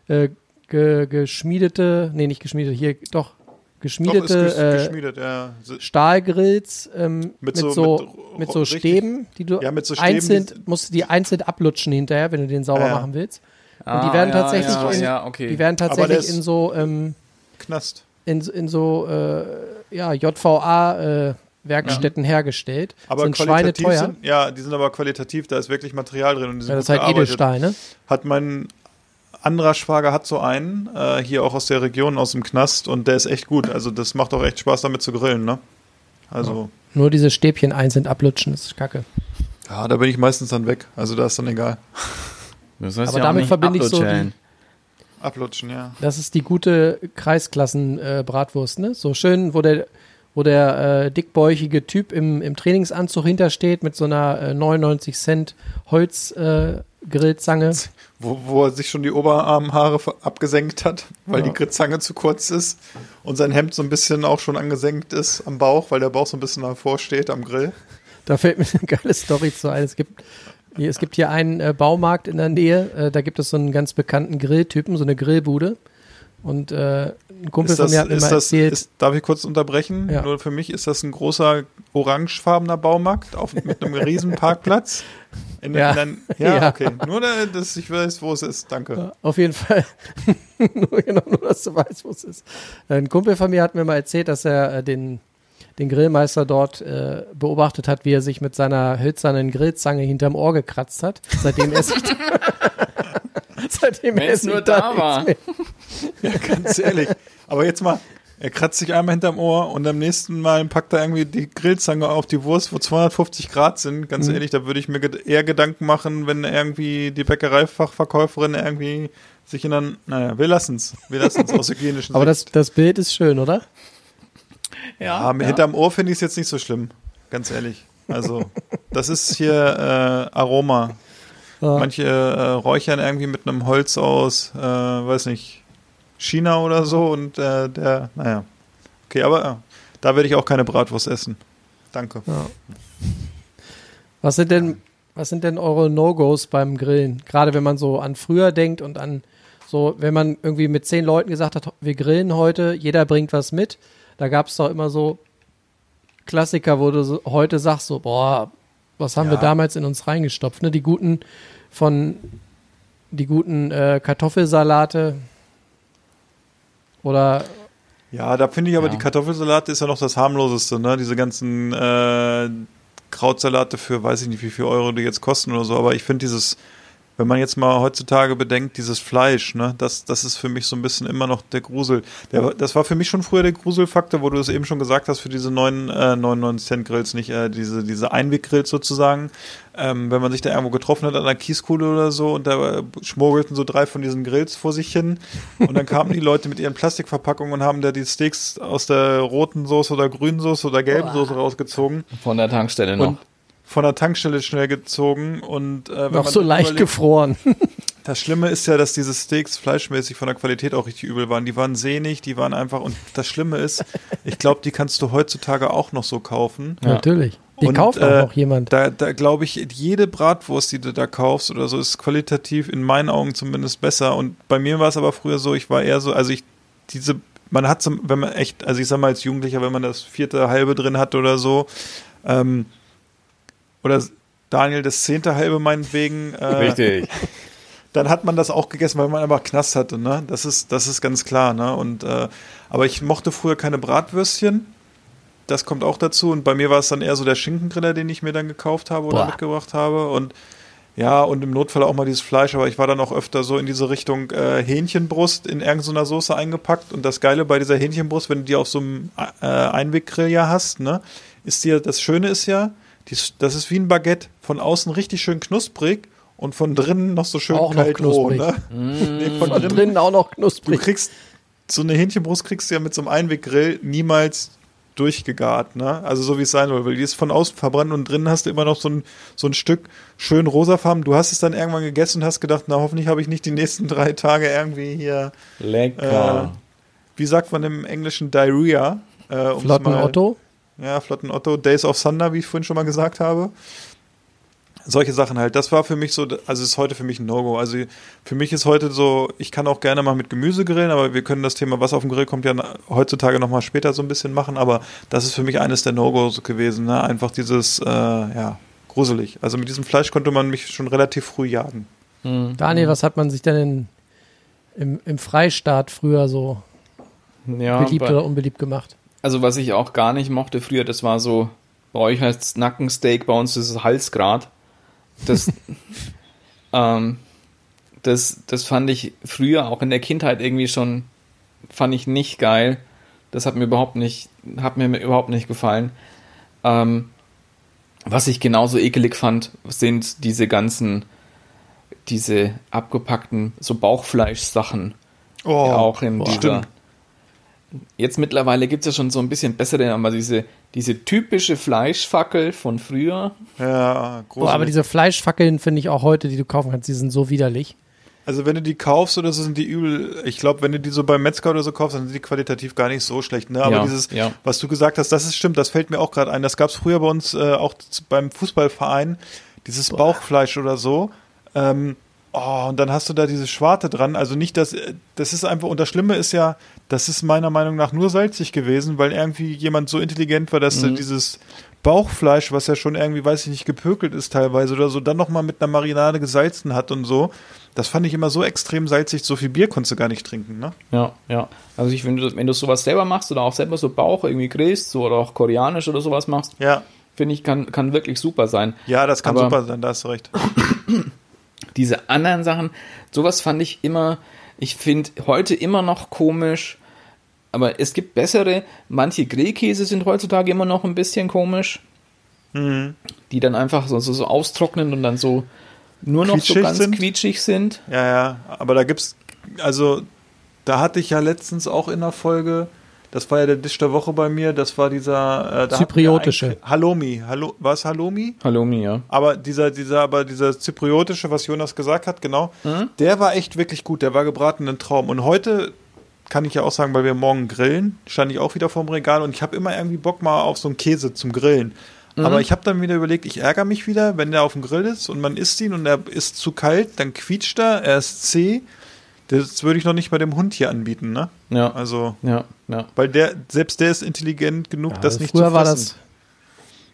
äh, ge, geschmiedete, nee, nicht geschmiedete, hier doch, Doch, geschmiedete ges äh, geschmiedet, ja. Stahlgrills ähm, mit, so, so- mit, mit- so richtig- Stäben, die du Ja, mit so Stäben, einzeln, die- musst du die einzeln ablutschen hinterher, wenn du den sauber machen willst. Und Ah, die werden ja, tatsächlich ja, in, ja, okay. die werden tatsächlich in so ähm, Knast. in, in so äh, ja, JVA äh, Werkstätten hergestellt. Aber sind qualitativ schweineteuer. sind, ja, die sind aber qualitativ, da ist wirklich Material drin und die sind Ja, das ist halt gearbeitet. Edelstahl, ne? Hat mein anderer Schwager hat so einen, äh, hier auch aus der Region, aus dem Knast und der ist echt gut. Also das macht auch echt Spaß damit zu grillen, ne? Also, Nur diese Stäbchen einzeln ablutschen, das ist kacke. ja, da bin ich meistens dann weg. Also da ist dann egal. Das heißt Aber ja damit nicht verbinde ich so Upload-Challenge. Ablutschen, ja. Das ist die gute Kreisklassen-Bratwurst, ne? So schön, wo der, wo der äh, dickbäuchige Typ im, im Trainingsanzug hintersteht mit so einer äh, 99 Cent Holzgrillzange. Äh, Grillzange. Wo, wo er sich schon die Oberarmhaare abgesenkt hat, weil Ja. die Gritzange zu kurz ist und sein Hemd so ein bisschen auch schon angesenkt ist am Bauch, weil der Bauch so ein bisschen davor steht am Grill. Da fällt mir eine geile Story zu ein. Es gibt es gibt hier einen äh, Baumarkt in der Nähe, äh, da gibt es so einen ganz bekannten Grilltypen, so eine Grillbude. Und äh, ein Kumpel Ist von das, mir hat mir mal das, erzählt, ist, darf ich kurz unterbrechen? Ja. Nur für mich ist das ein großer orangefarbener Baumarkt auf, mit einem riesen Parkplatz. In, Ja. in ein, ja, Ja. okay. Nur, da- dass ich weiß, wo es ist. Danke. Auf jeden Fall. nur, genau, nur, dass du weißt, wo es ist. Ein Kumpel von mir hat mir mal erzählt, dass er äh, den, den Grillmeister dort äh, beobachtet hat, wie er sich mit seiner hölzernen Grillzange hinterm Ohr gekratzt hat. Seitdem er sich, seitdem er es nur da war. Ja, ganz ehrlich. Aber jetzt mal, er kratzt sich einmal hinterm Ohr und am nächsten Mal packt er irgendwie die Grillzange auf die Wurst, wo 250 Grad sind. Ganz Mhm. ehrlich, da würde ich mir eher Gedanken machen, wenn irgendwie die Bäckereifachverkäuferin irgendwie sich in dann, naja, wir lassen's. Wir lassen's aus hygienischen Aber das, Sicht. das Bild ist schön, oder? Ja, Ah, hinterm Ohr finde ich es jetzt nicht so schlimm. Ganz ehrlich. Also, das ist hier äh, Aroma. Ja. Manche äh, räuchern irgendwie mit einem Holz aus, äh, weiß nicht, China oder so und äh, der, naja. Okay, aber äh, Da werde ich auch keine Bratwurst essen. Danke. Ja. Was sind denn, was sind denn eure No-Gos beim Grillen? Gerade wenn man so an früher denkt und an so, wenn man irgendwie mit zehn Leuten gesagt hat, wir grillen heute, jeder bringt was mit. Da gab es doch immer so Klassiker, wo du so, heute sagst, so, boah, was haben Ja. wir damals in uns reingestopft? Ne? Die guten von die guten äh, Kartoffelsalate oder Ja, da finde ich aber Ja. die Kartoffelsalate ist ja noch das harmloseste, ne? Diese ganzen äh, Krautsalate für weiß ich nicht wie viel Euro die jetzt kosten oder so, aber ich finde dieses, wenn man jetzt mal heutzutage bedenkt, dieses Fleisch, ne, das, das ist für mich so ein bisschen immer noch der Grusel. Der, das war für mich schon früher der Gruselfaktor, wo du es eben schon gesagt hast, für diese neuen äh, 99 Cent Grills, nicht äh, diese, diese Einweggrills sozusagen. Ähm, wenn man sich da irgendwo getroffen hat an einer Kieskuhle oder so und da äh, schmuggelten so drei von diesen Grills vor sich hin und dann kamen die Leute mit ihren Plastikverpackungen und haben da die Steaks aus der roten Soße oder grünen Soße oder gelben Soße rausgezogen Von der Tankstelle noch. und von der Tankstelle schnell gezogen und äh, noch so leicht überlegt- gefroren. das Schlimme ist ja, dass diese Steaks fleischmäßig von der Qualität auch richtig übel waren. Die waren sehnig, die waren einfach. Und das Schlimme ist, ich glaube, die kannst du heutzutage auch noch so kaufen. Natürlich. Die Und, kauft auch äh, noch jemand. Da, da glaube ich, jede Bratwurst, die du da kaufst oder so, ist qualitativ in meinen Augen zumindest besser. Und bei mir war es aber früher so, ich war eher so, also ich, diese, man hat so, wenn man echt, also ich sag mal als Jugendlicher, wenn man das vierte halbe drin hat oder so, ähm, oder Daniel das zehnte halbe meinetwegen, äh, Richtig. dann hat man das auch gegessen, weil man einfach Knast hatte, ne? Das ist, das ist ganz klar, ne? Und äh, aber ich mochte früher keine Bratwürstchen. Das kommt auch dazu. Und bei mir war es dann eher so der Schinkengriller, den ich mir dann gekauft habe oder Boah. mitgebracht habe. Und ja, und im Notfall auch mal dieses Fleisch, aber ich war dann auch öfter so in diese Richtung äh, Hähnchenbrust in irgendeiner Soße eingepackt. Und das Geile bei dieser Hähnchenbrust, wenn du die auf so einem äh, Einweggrill ja hast, ne, ist dir, das Schöne ist ja, das ist wie ein Baguette. Von außen richtig schön knusprig und von drinnen noch so schön Auch noch kalt roh, knusprig. ne? Nee, von Von drinnen, drinnen auch noch du knusprig. kriegst, so eine Hähnchenbrust kriegst du ja mit so einem Einweggrill niemals durchgegart, ne? Also so wie es sein soll, weil die ist von außen verbrannt und drinnen hast du immer noch so ein, so ein Stück schön rosafarben. Du hast es dann irgendwann gegessen und hast gedacht, na hoffentlich habe ich nicht die nächsten drei Tage irgendwie hier, Lecker. wie sagt man im Englischen, Diarrhea. Äh, Flotten mal- Otto. Ja, Flotten Otto, Days of Thunder, wie ich vorhin schon mal gesagt habe. Solche Sachen halt. Das war für mich so, also ist heute für mich ein No-Go. Also für mich ist heute so, ich kann auch gerne mal mit Gemüse grillen, aber wir können das Thema, was auf dem Grill kommt, ja heutzutage nochmal später so ein bisschen machen. Aber das ist für mich eines der No-Gos gewesen. Ne? Einfach dieses, äh, ja, gruselig. Also mit diesem Fleisch konnte man mich schon relativ früh jagen. Daniel, was hat man sich denn in, im, im Freistaat früher so Ja, beliebt bei- oder unbeliebt gemacht? Also was ich auch gar nicht mochte früher, das war so, bei euch heißt es Nackensteak, bei uns ist es Halsgrad. Das, ähm, das, das fand ich früher auch in der Kindheit irgendwie schon, fand ich nicht geil. Das hat mir überhaupt nicht, hat mir überhaupt nicht gefallen. Ähm, was ich genauso ekelig fand, sind diese ganzen, diese abgepackten, so Bauchfleischsachen. Oh, auch in boah. dieser, Stimmt. Jetzt mittlerweile gibt es ja schon so ein bisschen bessere, aber diese, diese typische Fleischfackel von früher. Ja. Boah, aber diese Fleischfackeln finde ich auch heute, die du kaufen kannst, die sind so widerlich. Also wenn du die kaufst oder so sind die übel. Ich glaube, wenn du die so beim Metzger oder so kaufst, dann sind die qualitativ gar nicht so schlecht. Ne? Aber Ja, dieses, ja. was du gesagt hast, das ist stimmt. Das fällt mir auch gerade ein. Das gab es früher bei uns äh, auch beim Fußballverein. Dieses Bauchfleisch oder so. Ähm, oh, und dann hast du da diese Schwarte dran. Also nicht, dass das ist einfach. Und das Schlimme ist ja, das ist meiner Meinung nach nur salzig gewesen, weil irgendwie jemand so intelligent war, dass Mhm. dieses Bauchfleisch, was ja schon irgendwie, weiß ich nicht, gepökelt ist teilweise oder so, dann nochmal mit einer Marinade gesalzen hat und so. Das fand ich immer so extrem salzig, so viel Bier konntest du gar nicht trinken, ne? Ja, ja. Also ich finde, wenn du sowas selber machst oder auch selber so Bauch irgendwie grillst so, oder auch koreanisch oder sowas machst, Ja. finde ich, kann, kann wirklich super sein. Ja, das kann Aber- super sein, da hast du recht. Diese anderen Sachen, sowas fand ich immer, ich finde heute immer noch komisch, aber es gibt bessere. Manche Grillkäse sind heutzutage immer noch ein bisschen komisch, Mhm. die dann einfach so, so, so austrocknen und dann so nur noch so Quietschig ganz sind? quietschig sind. Ja, ja, aber da gibt's, also, da hatte ich ja letztens auch in der Folge, das war ja der Dish der Woche bei mir, das war dieser, äh, da Zypriotische. Halloumi, Hallo, war es Halloumi? Halloumi, ja. Aber dieser, dieser, aber dieser zypriotische, was Jonas gesagt hat, genau, der war echt wirklich gut. Der war gebraten ein Traum. Und heute kann ich ja auch sagen, weil wir morgen grillen, stand ich auch wieder vorm Regal und ich habe immer irgendwie Bock mal auf so einen Käse zum Grillen. Mhm. Aber ich habe dann wieder überlegt, ich ärgere mich wieder, wenn der auf dem Grill ist und man isst ihn und er ist zu kalt, dann quietscht er, er ist zäh. Das würde ich noch nicht mal dem Hund hier anbieten, ne? Ja. Also, Ja, ja. weil der, selbst der ist intelligent genug, Ja, das also nicht früher zu war fressen.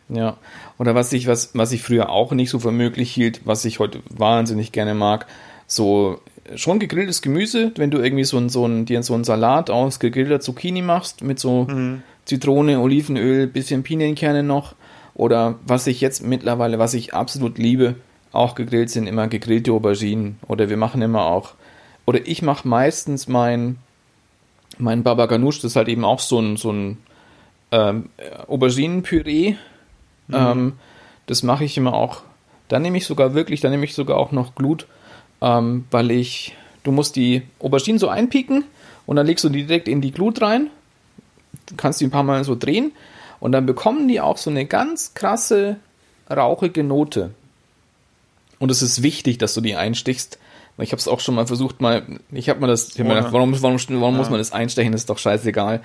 das Ja. Oder was ich, was, was ich früher auch nicht so für möglich hielt, was ich heute wahnsinnig gerne mag, so schon gegrilltes Gemüse, wenn du irgendwie so ein, so ein, dir so einen Salat aus gegrillter Zucchini machst, mit so Zitrone, Olivenöl, bisschen Pinienkerne noch. Oder was ich jetzt mittlerweile, was ich absolut liebe, auch gegrillt sind immer gegrillte Auberginen. Oder wir machen immer auch, oder ich mache meistens mein, mein Baba Ganoush, das ist halt eben auch so ein, so ein ähm, Auberginenpüree. Ähm, das mache ich immer auch. Da nehme ich sogar wirklich, da nehme ich sogar auch noch Glut, ähm, weil ich, du musst die Auberginen so einpieken und dann legst du die direkt in die Glut rein. Du kannst die ein paar Mal so drehen und dann bekommen die auch so eine ganz krasse, rauchige Note. Und es ist wichtig, dass du die einstichst. Weil Ich habe es auch schon mal versucht, mal, ich habe mir das, ich hab mir Ohne. gedacht, warum, warum, warum muss Ja. man das einstechen, das ist doch scheißegal.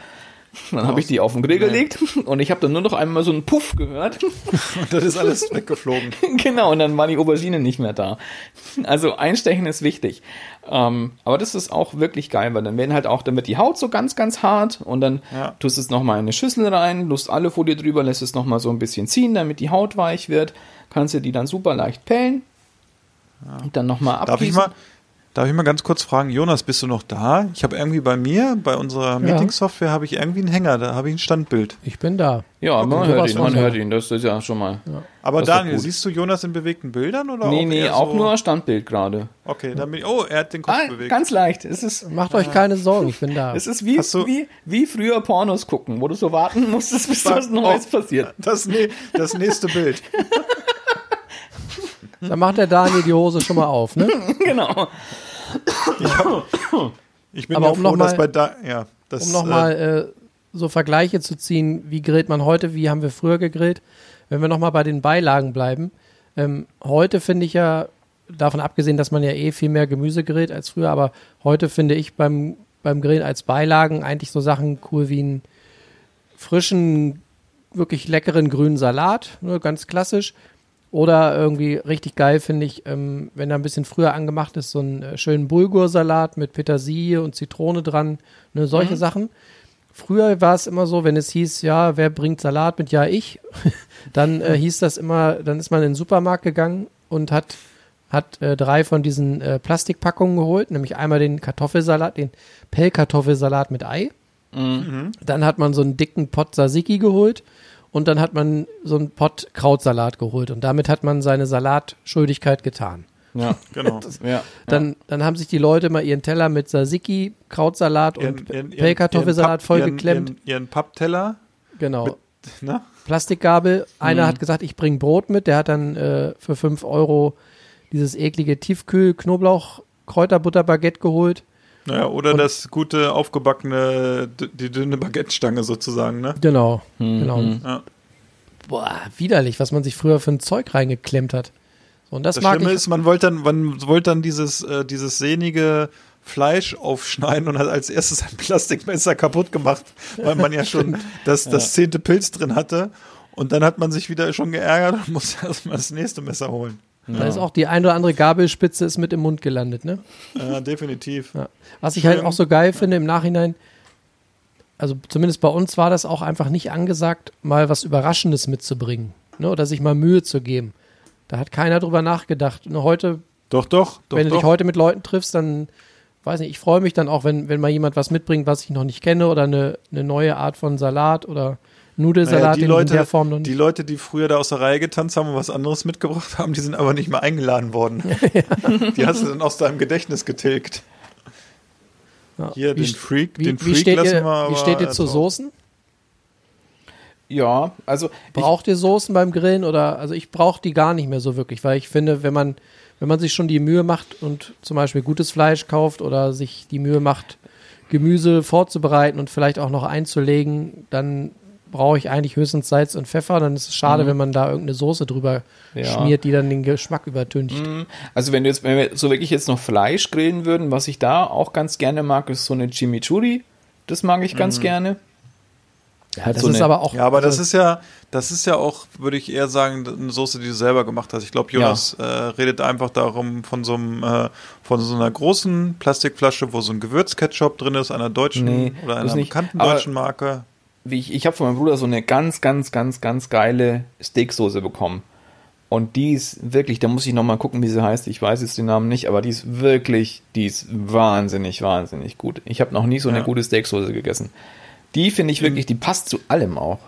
Dann habe ich die auf den Grill gelegt und ich habe dann nur noch einmal so einen Puff gehört. Und das ist alles weggeflogen. genau, und dann war die Aubergine nicht mehr da. Also einstechen ist wichtig. Ähm, aber das ist auch wirklich geil, weil dann werden halt auch, dann wird die Haut so ganz, ganz hart und dann Ja. tust du es nochmal in eine Schüssel rein, lust alle Folie drüber, lässt es nochmal so ein bisschen ziehen, damit die Haut weich wird. Kannst du die dann super leicht pellen. Und dann nochmal abgießen. Darf ich mal, darf ich mal ganz kurz fragen, Jonas, bist du noch da? Ich habe irgendwie bei mir, bei unserer Meeting-Software, habe ich irgendwie einen Hänger, da habe ich ein Standbild. Ich bin da. Ja, Okay, man hört ihn, man hört ja. ihn, das ist ja schon mal. Aber ist doch Daniel, siehst du Jonas in bewegten Bildern oder Nee, auch nee, auch so? nur Standbild gerade. Okay, dann bin ich, oh, er hat den Kopf Ah, bewegt. ganz leicht. Es ist, Macht euch keine Sorgen, ich bin da. es ist wie, wie, wie früher Pornos gucken, wo du so warten musstest, bis was Oh. Neues passiert. Das, das nächste Bild. Da macht der Daniel die Hose schon mal auf, ne? genau. Ich bin Aber ja um froh, noch dass mal- bei da, ja, das, Um nochmal äh, so Vergleiche zu ziehen, wie grillt man heute, wie haben wir früher gegrillt. Wenn wir nochmal bei den Beilagen bleiben. Ähm, heute finde ich ja, davon abgesehen, dass man ja eh viel mehr Gemüse grillt als früher, aber heute finde ich beim, beim Grillen als Beilagen eigentlich so Sachen cool wie einen frischen, wirklich leckeren grünen Salat, ne, ganz klassisch. Oder irgendwie richtig geil finde ich, ähm, wenn er ein bisschen früher angemacht ist, so einen äh, schönen Bulgursalat mit Petersilie und Zitrone dran, ne, solche Sachen. Früher war es immer so, wenn es hieß, ja, wer bringt Salat mit? Ja, ich. dann äh, hieß das immer, dann ist man in den Supermarkt gegangen und hat, hat äh, drei von diesen äh, Plastikpackungen geholt, nämlich einmal den Kartoffelsalat, den Pellkartoffelsalat mit Ei. Dann hat man so einen dicken Pott Tzatziki geholt und dann hat man so einen Pott Krautsalat geholt und damit hat man seine Salatschuldigkeit getan. Ja, genau. ja. Dann, dann haben sich die Leute mal ihren Teller mit Tzatziki, Krautsalat und ihren, Pellkartoffelsalat Papp- voll ihren, geklemmt. Ihren, Pappteller, genau. ne? Plastikgabel. Einer Mhm. hat gesagt, ich bringe Brot mit. Der hat dann äh, für 5 Euro dieses eklige Tiefkühl-Knoblauch-Kräuterbutterbaguette geholt. Naja, oder Und- das gute, aufgebackene, die dünne Baguette-Stange sozusagen, ne? Genau. Mhm. genau. Ja. Boah, widerlich, was man sich früher für ein Zeug reingeklemmt hat. So, und das, Das mag Schlimme ich. ist, man wollte dann, man wollte dann dieses, äh, dieses sehnige Fleisch aufschneiden und hat als erstes ein Plastikmesser kaputt gemacht, weil man ja schon das, das zehnte Pilz drin hatte. Und dann hat man sich wieder schon geärgert und musste erstmal das nächste Messer holen. Da ist auch die ein oder andere Gabelspitze ist mit im Mund gelandet, ne? Ja, definitiv. Ja. Was ich halt auch so geil finde im Nachhinein, also zumindest bei uns war das auch einfach nicht angesagt, mal was Überraschendes mitzubringen, ne? Oder sich mal Mühe zu geben. Da hat keiner drüber nachgedacht. Nur heute, Doch, doch, doch, wenn du doch. dich heute mit Leuten triffst, dann weiß nicht, ich freue mich dann auch, wenn, wenn mal jemand was mitbringt, was ich noch nicht kenne oder eine, eine neue Art von Salat oder Nudelsalat, Naja, ich in Leute, der Form noch nicht. die Leute, die früher da aus der Reihe getanzt haben und was anderes mitgebracht haben, die sind aber nicht mehr eingeladen worden. Die hast du dann aus deinem Gedächtnis getilgt. Ja. Hier, Wie den Freak, wie, den wie Freak steht lassen ihr, wir aber Wie steht ihr zu. Soßen? Ja, also ich, Braucht ihr Soßen beim Grillen oder also ich brauche die gar nicht mehr so wirklich, weil ich finde, wenn man wenn man sich schon die Mühe macht und zum Beispiel gutes Fleisch kauft oder sich die Mühe macht, Gemüse vorzubereiten und vielleicht auch noch einzulegen, dann brauche ich eigentlich höchstens Salz und Pfeffer. Dann ist es schade, Mhm. wenn man da irgendeine Soße drüber Ja. schmiert, die dann den Geschmack übertüncht. Mhm. Also wenn du jetzt, wenn wir so wirklich jetzt noch Fleisch grillen würden, was ich da auch ganz gerne mag, ist so eine Chimichurri. Das mag ich ganz Mhm. gerne. Ja, das so ist eine- aber auch. Ja, aber das also- ist ja, das ist ja auch, würde ich eher sagen, eine Soße, die du selber gemacht hast. Ich glaube, Jonas äh, redet einfach darum von so einem, äh, von so einer großen Plastikflasche, wo so ein Gewürzketchup drin ist, einer deutschen Nee, oder einer nicht. bekannten Aber- deutschen Marke. Wie ich, ich habe von meinem Bruder so eine ganz, ganz, ganz, ganz geile Steaksoße bekommen. Und die ist wirklich, da muss ich nochmal gucken, wie sie heißt. Ich weiß jetzt den Namen nicht, aber die ist wirklich, die ist wahnsinnig, wahnsinnig gut. Ich habe noch nie so eine Ja. gute Steaksoße gegessen. Die finde ich wirklich, die passt zu allem auch.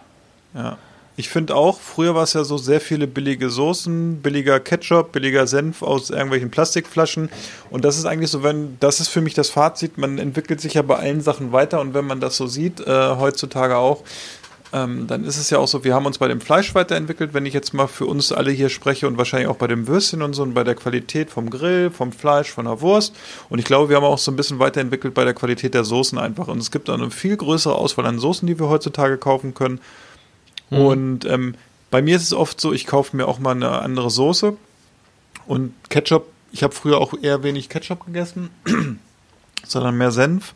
Ja. Ich finde auch, früher war es ja so sehr viele billige Soßen, billiger Ketchup, billiger Senf aus irgendwelchen Plastikflaschen. Und das ist eigentlich so, wenn, das ist für mich das Fazit, man entwickelt sich ja bei allen Sachen weiter und wenn man das so sieht, äh, heutzutage auch, ähm, dann ist es ja auch so, wir haben uns bei dem Fleisch weiterentwickelt, wenn ich jetzt mal für uns alle hier spreche und wahrscheinlich auch bei dem Würstchen und so und bei der Qualität vom Grill, vom Fleisch, von der Wurst. Und ich glaube, wir haben auch so ein bisschen weiterentwickelt bei der Qualität der Soßen einfach. Und es gibt eine viel größere Auswahl an Soßen, die wir heutzutage kaufen können. Und ähm, bei mir ist es oft so, ich kaufe mir auch mal eine andere Soße und Ketchup. Ich habe früher auch eher wenig Ketchup gegessen, sondern mehr Senf.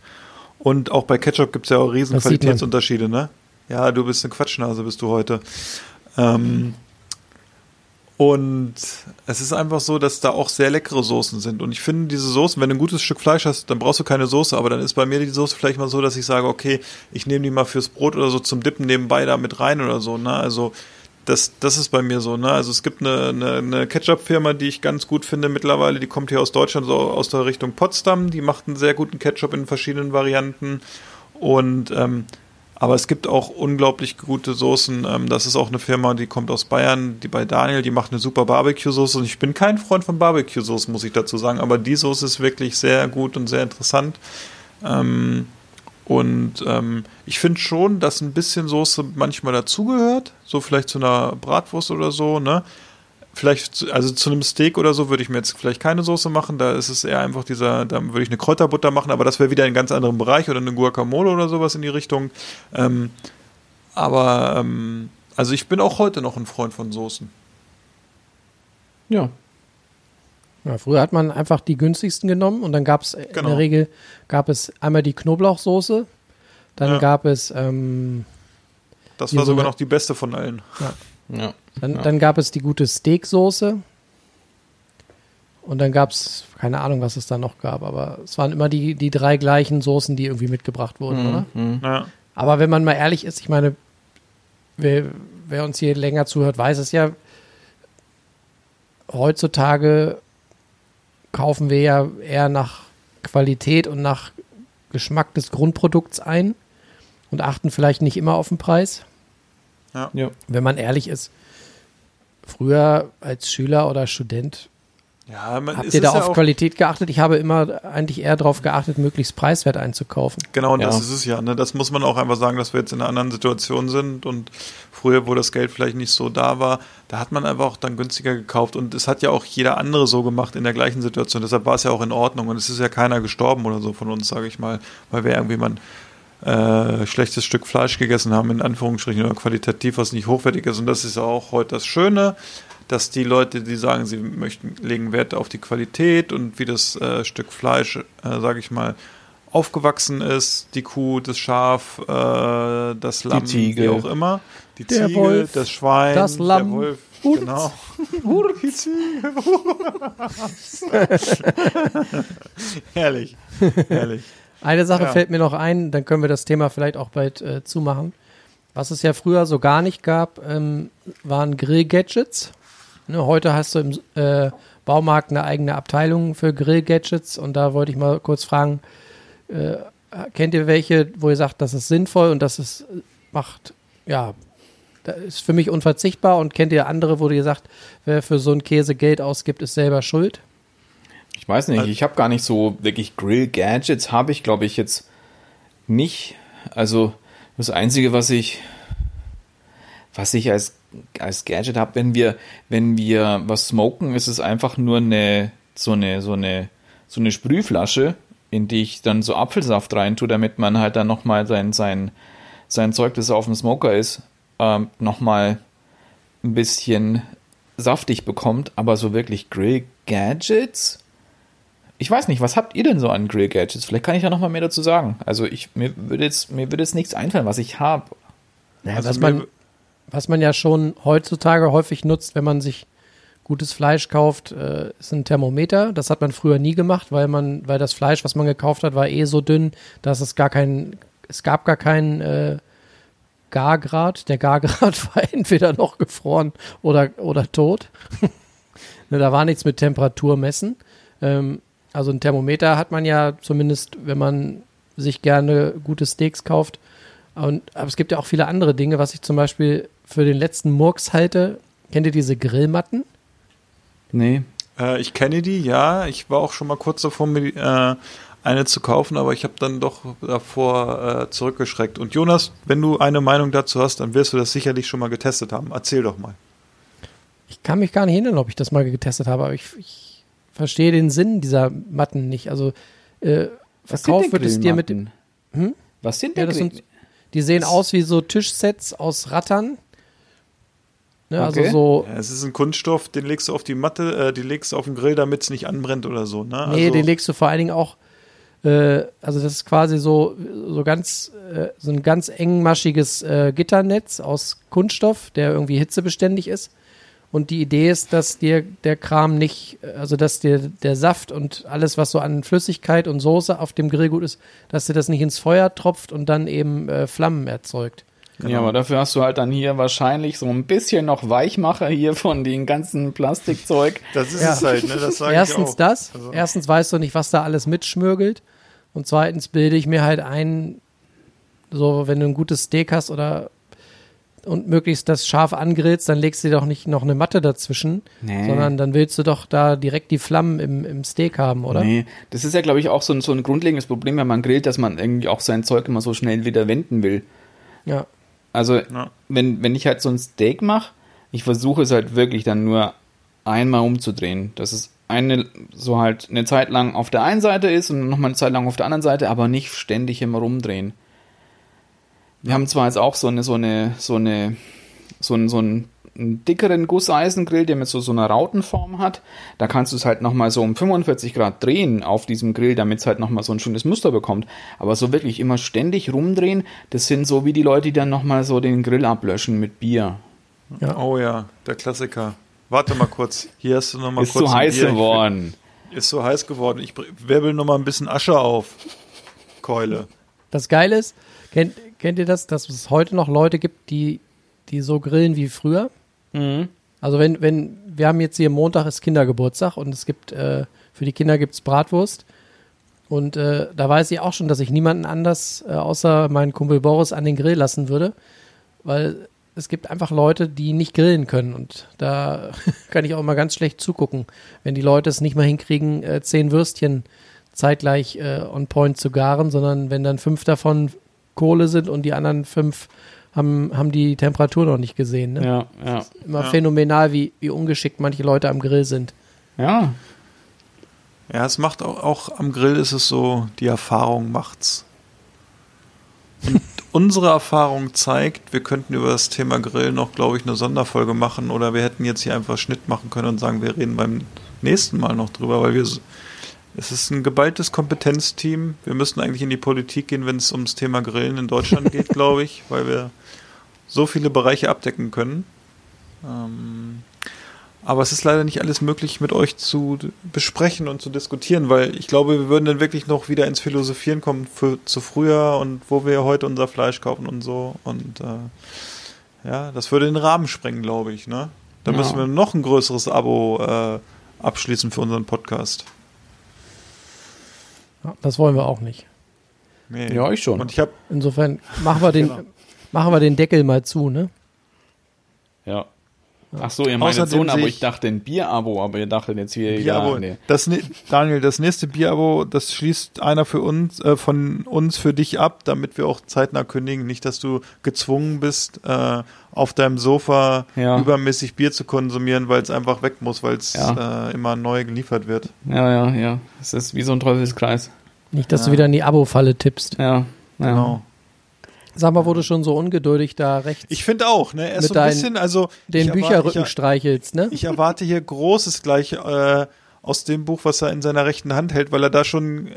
Und auch bei Ketchup gibt es ja auch riesen. Qualitätsunterschiede, ne? Ja, du bist eine Quatschnase, bist du heute. Ähm, und es ist einfach so, dass da auch sehr leckere Soßen sind. Und ich finde diese Soßen, wenn du ein gutes Stück Fleisch hast, dann brauchst du keine Soße. Aber dann ist bei mir die Soße vielleicht mal so, dass ich sage, okay, ich nehme die mal fürs Brot oder so zum Dippen nebenbei da mit rein oder so. Ne? Also das, das ist bei mir so. Ne? Also es gibt eine, eine, eine Ketchup-Firma, die ich ganz gut finde mittlerweile. Die kommt hier aus Deutschland, so aus der Richtung Potsdam. Die macht einen sehr guten Ketchup in verschiedenen Varianten. Und ähm, aber es gibt auch unglaublich gute Soßen. Ähm, das ist auch eine Firma, die kommt aus Bayern, die bei Daniel, die macht eine super Barbecue-Soße. Und ich bin kein Freund von Barbecue-Soßen, muss ich dazu sagen. Aber die Soße ist wirklich sehr gut und sehr interessant. Ähm, und ähm, ich finde schon, dass ein bisschen Soße manchmal dazugehört. So vielleicht zu einer Bratwurst oder so, ne? Vielleicht, also zu einem Steak oder so würde ich mir jetzt vielleicht keine Soße machen. Da ist es eher einfach dieser, da würde ich eine Kräuterbutter machen, aber das wäre wieder in einem ganz anderen Bereich oder eine Guacamole oder sowas in die Richtung. Ähm, aber, ähm, also ich bin auch heute noch ein Freund von Soßen. Ja. Ja, früher hat man einfach die günstigsten genommen und dann gab es in Genau. der Regel gab es einmal die Knoblauchsoße, dann Ja. gab es ähm, Das war sogar so- noch die beste von allen. Ja. Dann, Ja. dann gab es die gute Steaksoße und dann gab es keine Ahnung, was es da noch gab, aber es waren immer die, die drei gleichen Soßen, die irgendwie mitgebracht wurden, oder? Mhm. Ja. Aber wenn man mal ehrlich ist, ich meine, wer, wer uns hier länger zuhört, weiß es ja, heutzutage kaufen wir ja eher nach Qualität und nach Geschmack des Grundprodukts ein und achten vielleicht nicht immer auf den Preis. Ja. Ja. Wenn man ehrlich ist, früher als Schüler oder Student Ja, man, habt ihr da ja auf Qualität geachtet? Ich habe immer eigentlich eher darauf geachtet, möglichst preiswert einzukaufen. Genau, und Ja. das ist es ja. Ne? Das muss man auch einfach sagen, dass wir jetzt in einer anderen Situation sind und früher, wo das Geld vielleicht nicht so da war, da hat man einfach auch dann günstiger gekauft und es hat ja auch jeder andere so gemacht in der gleichen Situation. Deshalb war es ja auch in Ordnung und es ist ja keiner gestorben oder so von uns, sage ich mal, weil wir irgendwie mal ein äh, schlechtes Stück Fleisch gegessen haben, in Anführungsstrichen, oder qualitativ, was nicht hochwertig ist. Und das ist ja auch heute das Schöne, dass die Leute, die sagen, sie möchten, legen Wert auf die Qualität und wie das äh, Stück Fleisch, äh, sage ich mal, aufgewachsen ist, die Kuh, das Schaf, äh, das Lamm, Ziege. wie auch immer, die Der Ziege, Wolf, das Schwein, das Lamm, der Wolf, Hurz. genau. Die Ziege. herrlich, herrlich. Eine Sache Ja. fällt mir noch ein, dann können wir das Thema vielleicht auch bald äh, zumachen. Was es ja früher so gar nicht gab, ähm, waren Grill-Gadgets. Ne, heute hast du im äh, Baumarkt eine eigene Abteilung für Grill-Gadgets und da wollte ich mal kurz fragen, äh, kennt ihr welche, wo ihr sagt, das ist sinnvoll und das ist, macht, ja, das ist für mich unverzichtbar und kennt ihr andere, wo ihr sagt, wer für so einen Käse Geld ausgibt, ist selber schuld? Ich weiß nicht, ich habe gar nicht so wirklich Grill-Gadgets, habe ich glaube ich jetzt nicht. Also das Einzige, was ich, was ich als, als Gadget habe, wenn wir, wenn wir was smoken, ist es einfach nur eine, so eine, so eine, so eine Sprühflasche, in die ich dann so Apfelsaft rein tue, damit man halt dann nochmal sein, sein, sein Zeug, das auf dem Smoker ist, ähm, nochmal ein bisschen saftig bekommt, aber so wirklich Grill-Gadgets? Ich weiß nicht, was habt ihr denn so an Grill-Gadgets? Vielleicht kann ich ja noch mal mehr dazu sagen. Also ich, mir würde jetzt, mir würde jetzt nichts einfallen, was ich habe. Naja, Also was, man, was man ja schon heutzutage häufig nutzt, wenn man sich gutes Fleisch kauft, äh, ist ein Thermometer. Das hat man früher nie gemacht, weil man, weil das Fleisch, was man gekauft hat, war eh so dünn, dass es gar kein, es gab gar keinen äh, Gargrad. Der Gargrad war entweder noch gefroren oder, oder tot. ne, da war nichts mit Temperatur messen. Ähm, also ein Thermometer hat man ja zumindest, wenn man sich gerne gute Steaks kauft. Und, aber es gibt ja auch viele andere Dinge, was ich zum Beispiel für den letzten Murks halte. Kennt ihr diese Grillmatten? Nee. Äh, ich kenne die, ja. Ich war auch schon mal kurz davor, mir äh, eine zu kaufen, aber ich habe dann doch davor äh, zurückgeschreckt. Und Jonas, wenn du eine Meinung dazu hast, dann wirst du das sicherlich schon mal getestet haben. Erzähl doch mal. Ich kann mich gar nicht erinnern, ob ich das mal getestet habe, aber ich, ich verstehe den Sinn dieser Matten nicht. Also äh, Was verkauft wird es dir mit Grillmatten? Hm? Was sind Ja, denn das Grill- sind, die sehen aus wie so Tischsets aus Rattern. Ne, Also Okay. so, Ja, es ist ein Kunststoff, den legst du auf die Matte, äh, die legst du auf den Grill, damit es nicht anbrennt oder so. Ne? nee, also, den legst du vor allen Dingen auch, äh, also das ist quasi so, so ganz, äh, so ein ganz engmaschiges äh, Gitternetz aus Kunststoff, der irgendwie hitzebeständig ist. Und die Idee ist, dass dir der Kram nicht, also dass dir der Saft und alles, was so an Flüssigkeit und Soße auf dem Grillgut ist, dass dir das nicht ins Feuer tropft und dann eben äh, Flammen erzeugt. Ja, aber dafür hast du halt dann hier wahrscheinlich so ein bisschen noch Weichmacher hier von den ganzen Plastikzeug. Das ist Ja. es halt, ne? Das sage ich Erstens auch. das, Also- erstens weißt du nicht, was da alles mitschmürgelt. Und zweitens bilde ich mir halt ein, so wenn du ein gutes Steak hast oder und möglichst das scharf angrillst, dann legst du dir doch nicht noch eine Matte dazwischen, Nee. sondern dann willst du doch da direkt die Flammen im, im Steak haben, oder? Nee, das ist ja, glaube ich, auch so ein, so ein grundlegendes Problem, wenn man grillt, dass man irgendwie auch sein Zeug immer so schnell wieder wenden will. Ja. Also, Ja. wenn, wenn ich halt so ein Steak mache, ich versuche es halt wirklich dann nur einmal umzudrehen. Dass es eine, so halt eine Zeit lang auf der einen Seite ist und nochmal eine Zeit lang auf der anderen Seite, aber nicht ständig immer rumdrehen. Wir haben zwar jetzt auch so eine, so eine, so eine, so einen, so einen, einen dickeren Gusseisengrill, der mit so, so einer Rautenform hat. Da kannst du es halt nochmal so um 45 Grad drehen auf diesem Grill, damit es halt nochmal so ein schönes Muster bekommt. Aber so wirklich immer ständig rumdrehen, das sind so wie die Leute, die dann nochmal so den Grill ablöschen mit Bier. Oh ja, der Klassiker. Warte mal kurz. Hier hast du noch mal Ist kurz so ein heiß Bier. Ich- geworden. Ist so heiß geworden. Ich wirbel noch mal ein bisschen Asche auf. Keule. Das Geile ist, kennt, kennt ihr das, dass es heute noch Leute gibt, die, die so grillen wie früher? Mhm. Also wenn, wenn, wir haben jetzt hier Montag ist Kindergeburtstag und es gibt, äh, für die Kinder gibt's Bratwurst. Und äh, da weiß ich auch schon, dass ich niemanden anders äh, außer meinen Kumpel Boris an den Grill lassen würde, weil es gibt einfach Leute, die nicht grillen können und da kann ich auch mal ganz schlecht zugucken, wenn die Leute es nicht mal hinkriegen, äh, zehn Würstchen zeitgleich äh, on point zu garen, sondern wenn dann fünf davon Kohle sind und die anderen fünf haben, haben die Temperatur noch nicht gesehen. Ne? Ja, ja. Immer Ja. phänomenal, wie, wie ungeschickt manche Leute am Grill sind. Ja, Ja, es macht auch, auch am Grill ist es so, die Erfahrung macht's. Und unsere Erfahrung zeigt, wir könnten über das Thema Grill noch, glaube ich, eine Sonderfolge machen oder wir hätten jetzt hier einfach Schnitt machen können und sagen, wir reden beim nächsten Mal noch drüber, weil wir es ist ein geballtes Kompetenzteam. Wir müssten eigentlich in die Politik gehen, wenn es ums Thema Grillen in Deutschland geht, glaube ich, weil wir so viele Bereiche abdecken können. Ähm, aber es ist leider nicht alles möglich, mit euch zu besprechen und zu diskutieren, weil ich glaube, wir würden dann wirklich noch wieder ins Philosophieren kommen für, zu früher und wo wir heute unser Fleisch kaufen und so. Und äh, ja, das würde den Rahmen sprengen, glaube ich. Ne? Da Ja. müssen wir noch ein größeres Abo äh, abschließen für unseren Podcast. Ja, das wollen wir auch nicht. Nee. Ja, ich schon. Und ich habe Insofern machen wir den, Genau. machen wir den Deckel mal zu, ne? ja. Ach so, ihr meint jetzt so ein Abo. Ich dachte ein Bier-Abo, aber ihr dachtet jetzt hier, Bierabo. ja, nee. Das, ne- Daniel, das nächste Bierabo, das schließt einer für uns, äh, von uns für dich ab, damit wir auch zeitnah kündigen. Nicht, dass du gezwungen bist, äh, auf deinem Sofa Ja. übermäßig Bier zu konsumieren, weil es einfach weg muss, weil es Ja. äh, immer neu geliefert wird. Ja, ja, ja. Es ist wie so ein Teufelskreis. Nicht, dass du wieder in die Abo-Falle tippst. Ja, ja. Genau. Sag mal, du schon so ungeduldig da rechts Ich finde auch, ne? Er ist so ein bisschen, also. den ich Bücherrücken ich, streichelst, ne? ich erwarte hier Großes gleich äh, aus dem Buch, was er in seiner rechten Hand hält, weil er da schon äh,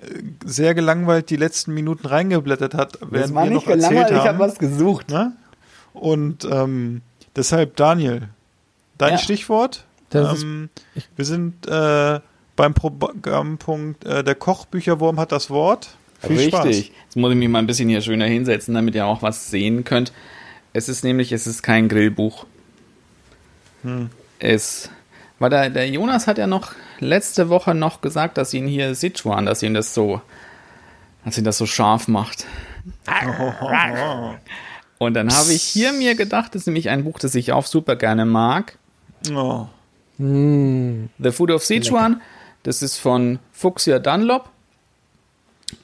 sehr gelangweilt die letzten Minuten reingeblättert hat, während wir noch erzählt haben. gesucht. Ne? Und ähm, deshalb, Daniel, dein Ja. Stichwort? Das ist- ähm, wir sind äh, beim Programmpunkt, äh, der Kochbücherwurm hat das Wort. Viel Richtig. Spaß. Jetzt muss ich mich mal ein bisschen hier schöner hinsetzen, damit ihr auch was sehen könnt. Es ist nämlich, es ist kein Grillbuch. Hm. Es, weil der, der Jonas hat ja noch letzte Woche noch gesagt, dass ihn hier Sichuan, dass ihn das so, dass ihn das so scharf macht. Und dann habe ich hier mir gedacht, das ist nämlich ein Buch, das ich auch super gerne mag. Oh. Mm. The Food of Sichuan. Das ist von Fuxia Dunlop.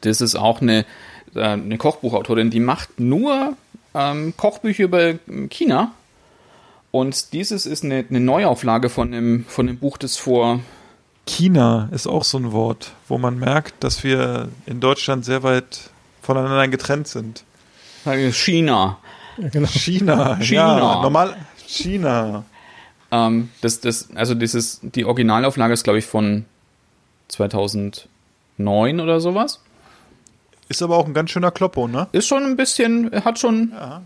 Das ist auch eine, äh, eine Kochbuchautorin, die macht nur ähm, Kochbücher über China. Und dieses ist eine, eine Neuauflage von dem, von dem Buch, das vor. China ist auch so ein Wort, wo man merkt, dass wir in Deutschland sehr weit voneinander getrennt sind. China. China, China. ja, normal China. Ähm, das, das, also dieses, die Originalauflage ist, glaube ich, von 2009 oder sowas. Ist aber auch ein ganz schöner Kloppo, ne? Ist schon ein bisschen, hat schon. Da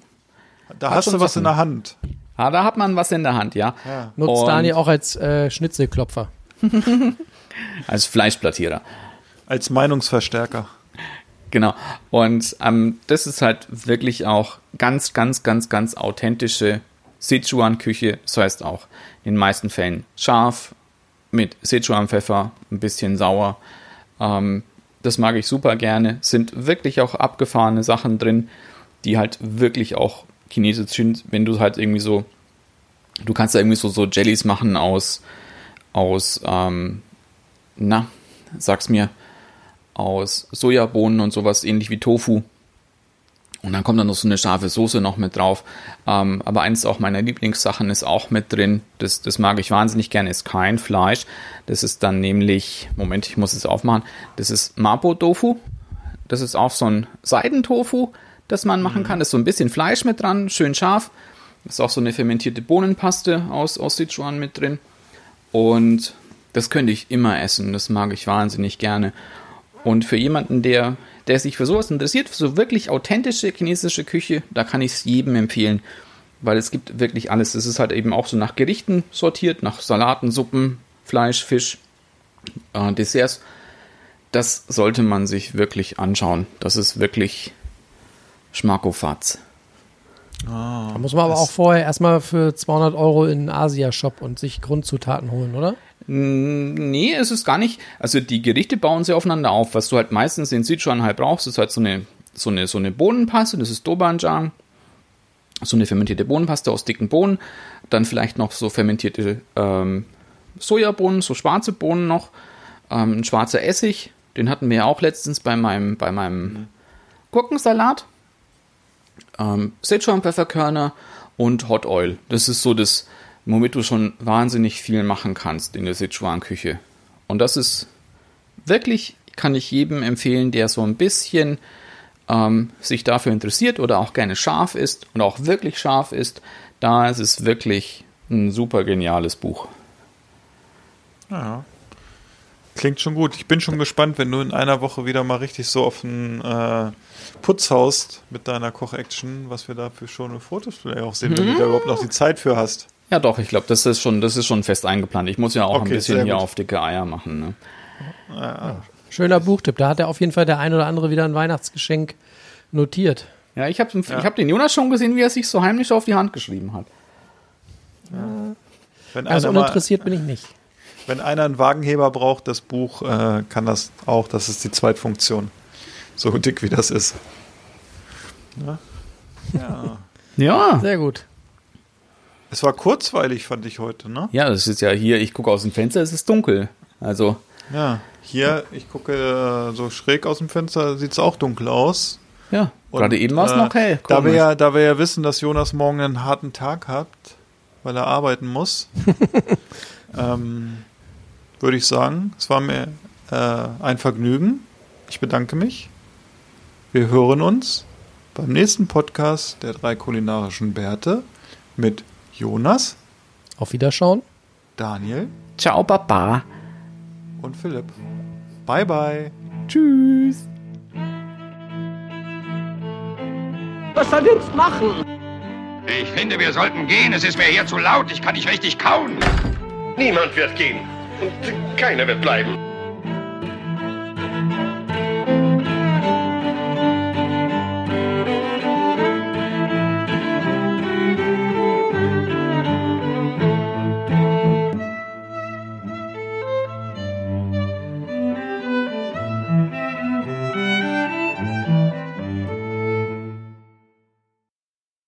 Hat hast schon du was Sachen. in der Hand. Ah, da hat man was in der Hand, ja. Ja. Nutzt Und- Daniel auch als äh, Schnitzelklopfer. Als Fleischplattierer. Als Meinungsverstärker. Genau. Und ähm, das ist halt wirklich auch ganz, ganz, ganz, ganz authentische Sichuan-Küche. Das heißt auch in den meisten Fällen scharf, mit Sichuan-Pfeffer, ein bisschen sauer. Ähm, das mag ich super gerne. Sind wirklich auch abgefahrene Sachen drin, die halt wirklich auch chinesisch sind, wenn du halt irgendwie so, du kannst da irgendwie so, so Jellies machen aus, aus, ähm, na, sag's mir, aus Sojabohnen und sowas, ähnlich wie Tofu. Und dann kommt dann noch so eine scharfe Soße noch mit drauf. Ähm, aber eines auch meiner Lieblingssachen ist auch mit drin. Das, das mag ich wahnsinnig gerne, ist kein Fleisch. Das ist dann nämlich, Moment, ich muss es aufmachen. Das ist Mapo-Tofu. Das ist auch so ein Seidentofu, das man machen kann. Da ist so ein bisschen Fleisch mit dran, schön scharf. Das ist auch so eine fermentierte Bohnenpaste aus, aus Sichuan mit drin. Und das könnte ich immer essen. Das mag ich wahnsinnig gerne. Und für jemanden, der, der sich für sowas interessiert, für so wirklich authentische chinesische Küche, da kann ich es jedem empfehlen. Weil es gibt wirklich alles. Es ist halt eben auch so nach Gerichten sortiert, nach Salaten, Suppen, Fleisch, Fisch, äh, Desserts. Das sollte man sich wirklich anschauen. Das ist wirklich Schmackofatz. Da muss man aber auch vorher erstmal für 200 Euro in einen Asia-Shop und sich Grundzutaten holen, oder? Nee, es ist gar nicht. Also die Gerichte bauen sie aufeinander auf. Was du halt meistens in Sichuan halt brauchst, ist halt so eine, so eine, so eine Bohnenpaste, das ist Dobanjang. So eine fermentierte Bohnenpaste aus dicken Bohnen. Dann vielleicht noch so fermentierte ähm, Sojabohnen, so schwarze Bohnen noch. Ähm, ein schwarzer Essig, den hatten wir ja auch letztens bei meinem, bei meinem Gurkensalat. Ähm, Sichuan-Pfefferkörner und Hot Oil. Das ist so das, womit du schon wahnsinnig viel machen kannst in der Sichuan-Küche. Und das ist wirklich, kann ich jedem empfehlen, der so ein bisschen ähm, sich dafür interessiert oder auch gerne scharf ist und auch wirklich scharf ist. Da ist es wirklich ein super geniales Buch. Ja. Klingt schon gut. Ich bin schon gespannt, wenn du in einer Woche wieder mal richtig so auf den äh, Putz haust mit deiner Koch-Action, was wir da für schöne Fotos vielleicht auch sehen, wenn du da überhaupt noch die Zeit für hast. Ja, doch, ich glaube, das ist schon, das ist schon fest eingeplant. Ich muss ja auch Okay, ein bisschen hier gut. auf dicke Eier machen. Ne? Ja. Schöner Buchtipp. Da hat er auf jeden Fall der ein oder andere wieder ein Weihnachtsgeschenk notiert. Ja, ich habe ich hab den Jonas schon gesehen, wie er sich so heimlich auf die Hand geschrieben hat. Wenn, Also einer mal, uninteressiert bin ich nicht. wenn einer einen Wagenheber braucht, das Buch äh, kann das auch. Das ist die Zweitfunktion. So dick wie das ist. Ja. ja. Ja. Sehr gut. Es war kurzweilig, fand ich heute, ne? Ja, das ist ja hier, ich gucke aus dem Fenster, es ist dunkel. Also, Ja. Hier, ich gucke äh, so schräg aus dem Fenster, sieht es auch dunkel aus. ja, Und, gerade eben war es äh, noch hell. Da wir, ja, da wir ja wissen, dass Jonas morgen einen harten Tag hat, weil er arbeiten muss, ähm, würde ich sagen, es war mir äh, ein Vergnügen. Ich bedanke mich. Wir hören uns beim nächsten Podcast der drei kulinarischen Bärte mit Jonas, Auf Wiederschauen. Daniel Ciao, Baba. und Philipp. Bye bye. Tschüss. Was soll jetzt machen? Ich finde, wir sollten gehen. Es ist mir hier zu laut. Ich kann nicht richtig kauen. Niemand wird gehen. Und keiner wird bleiben.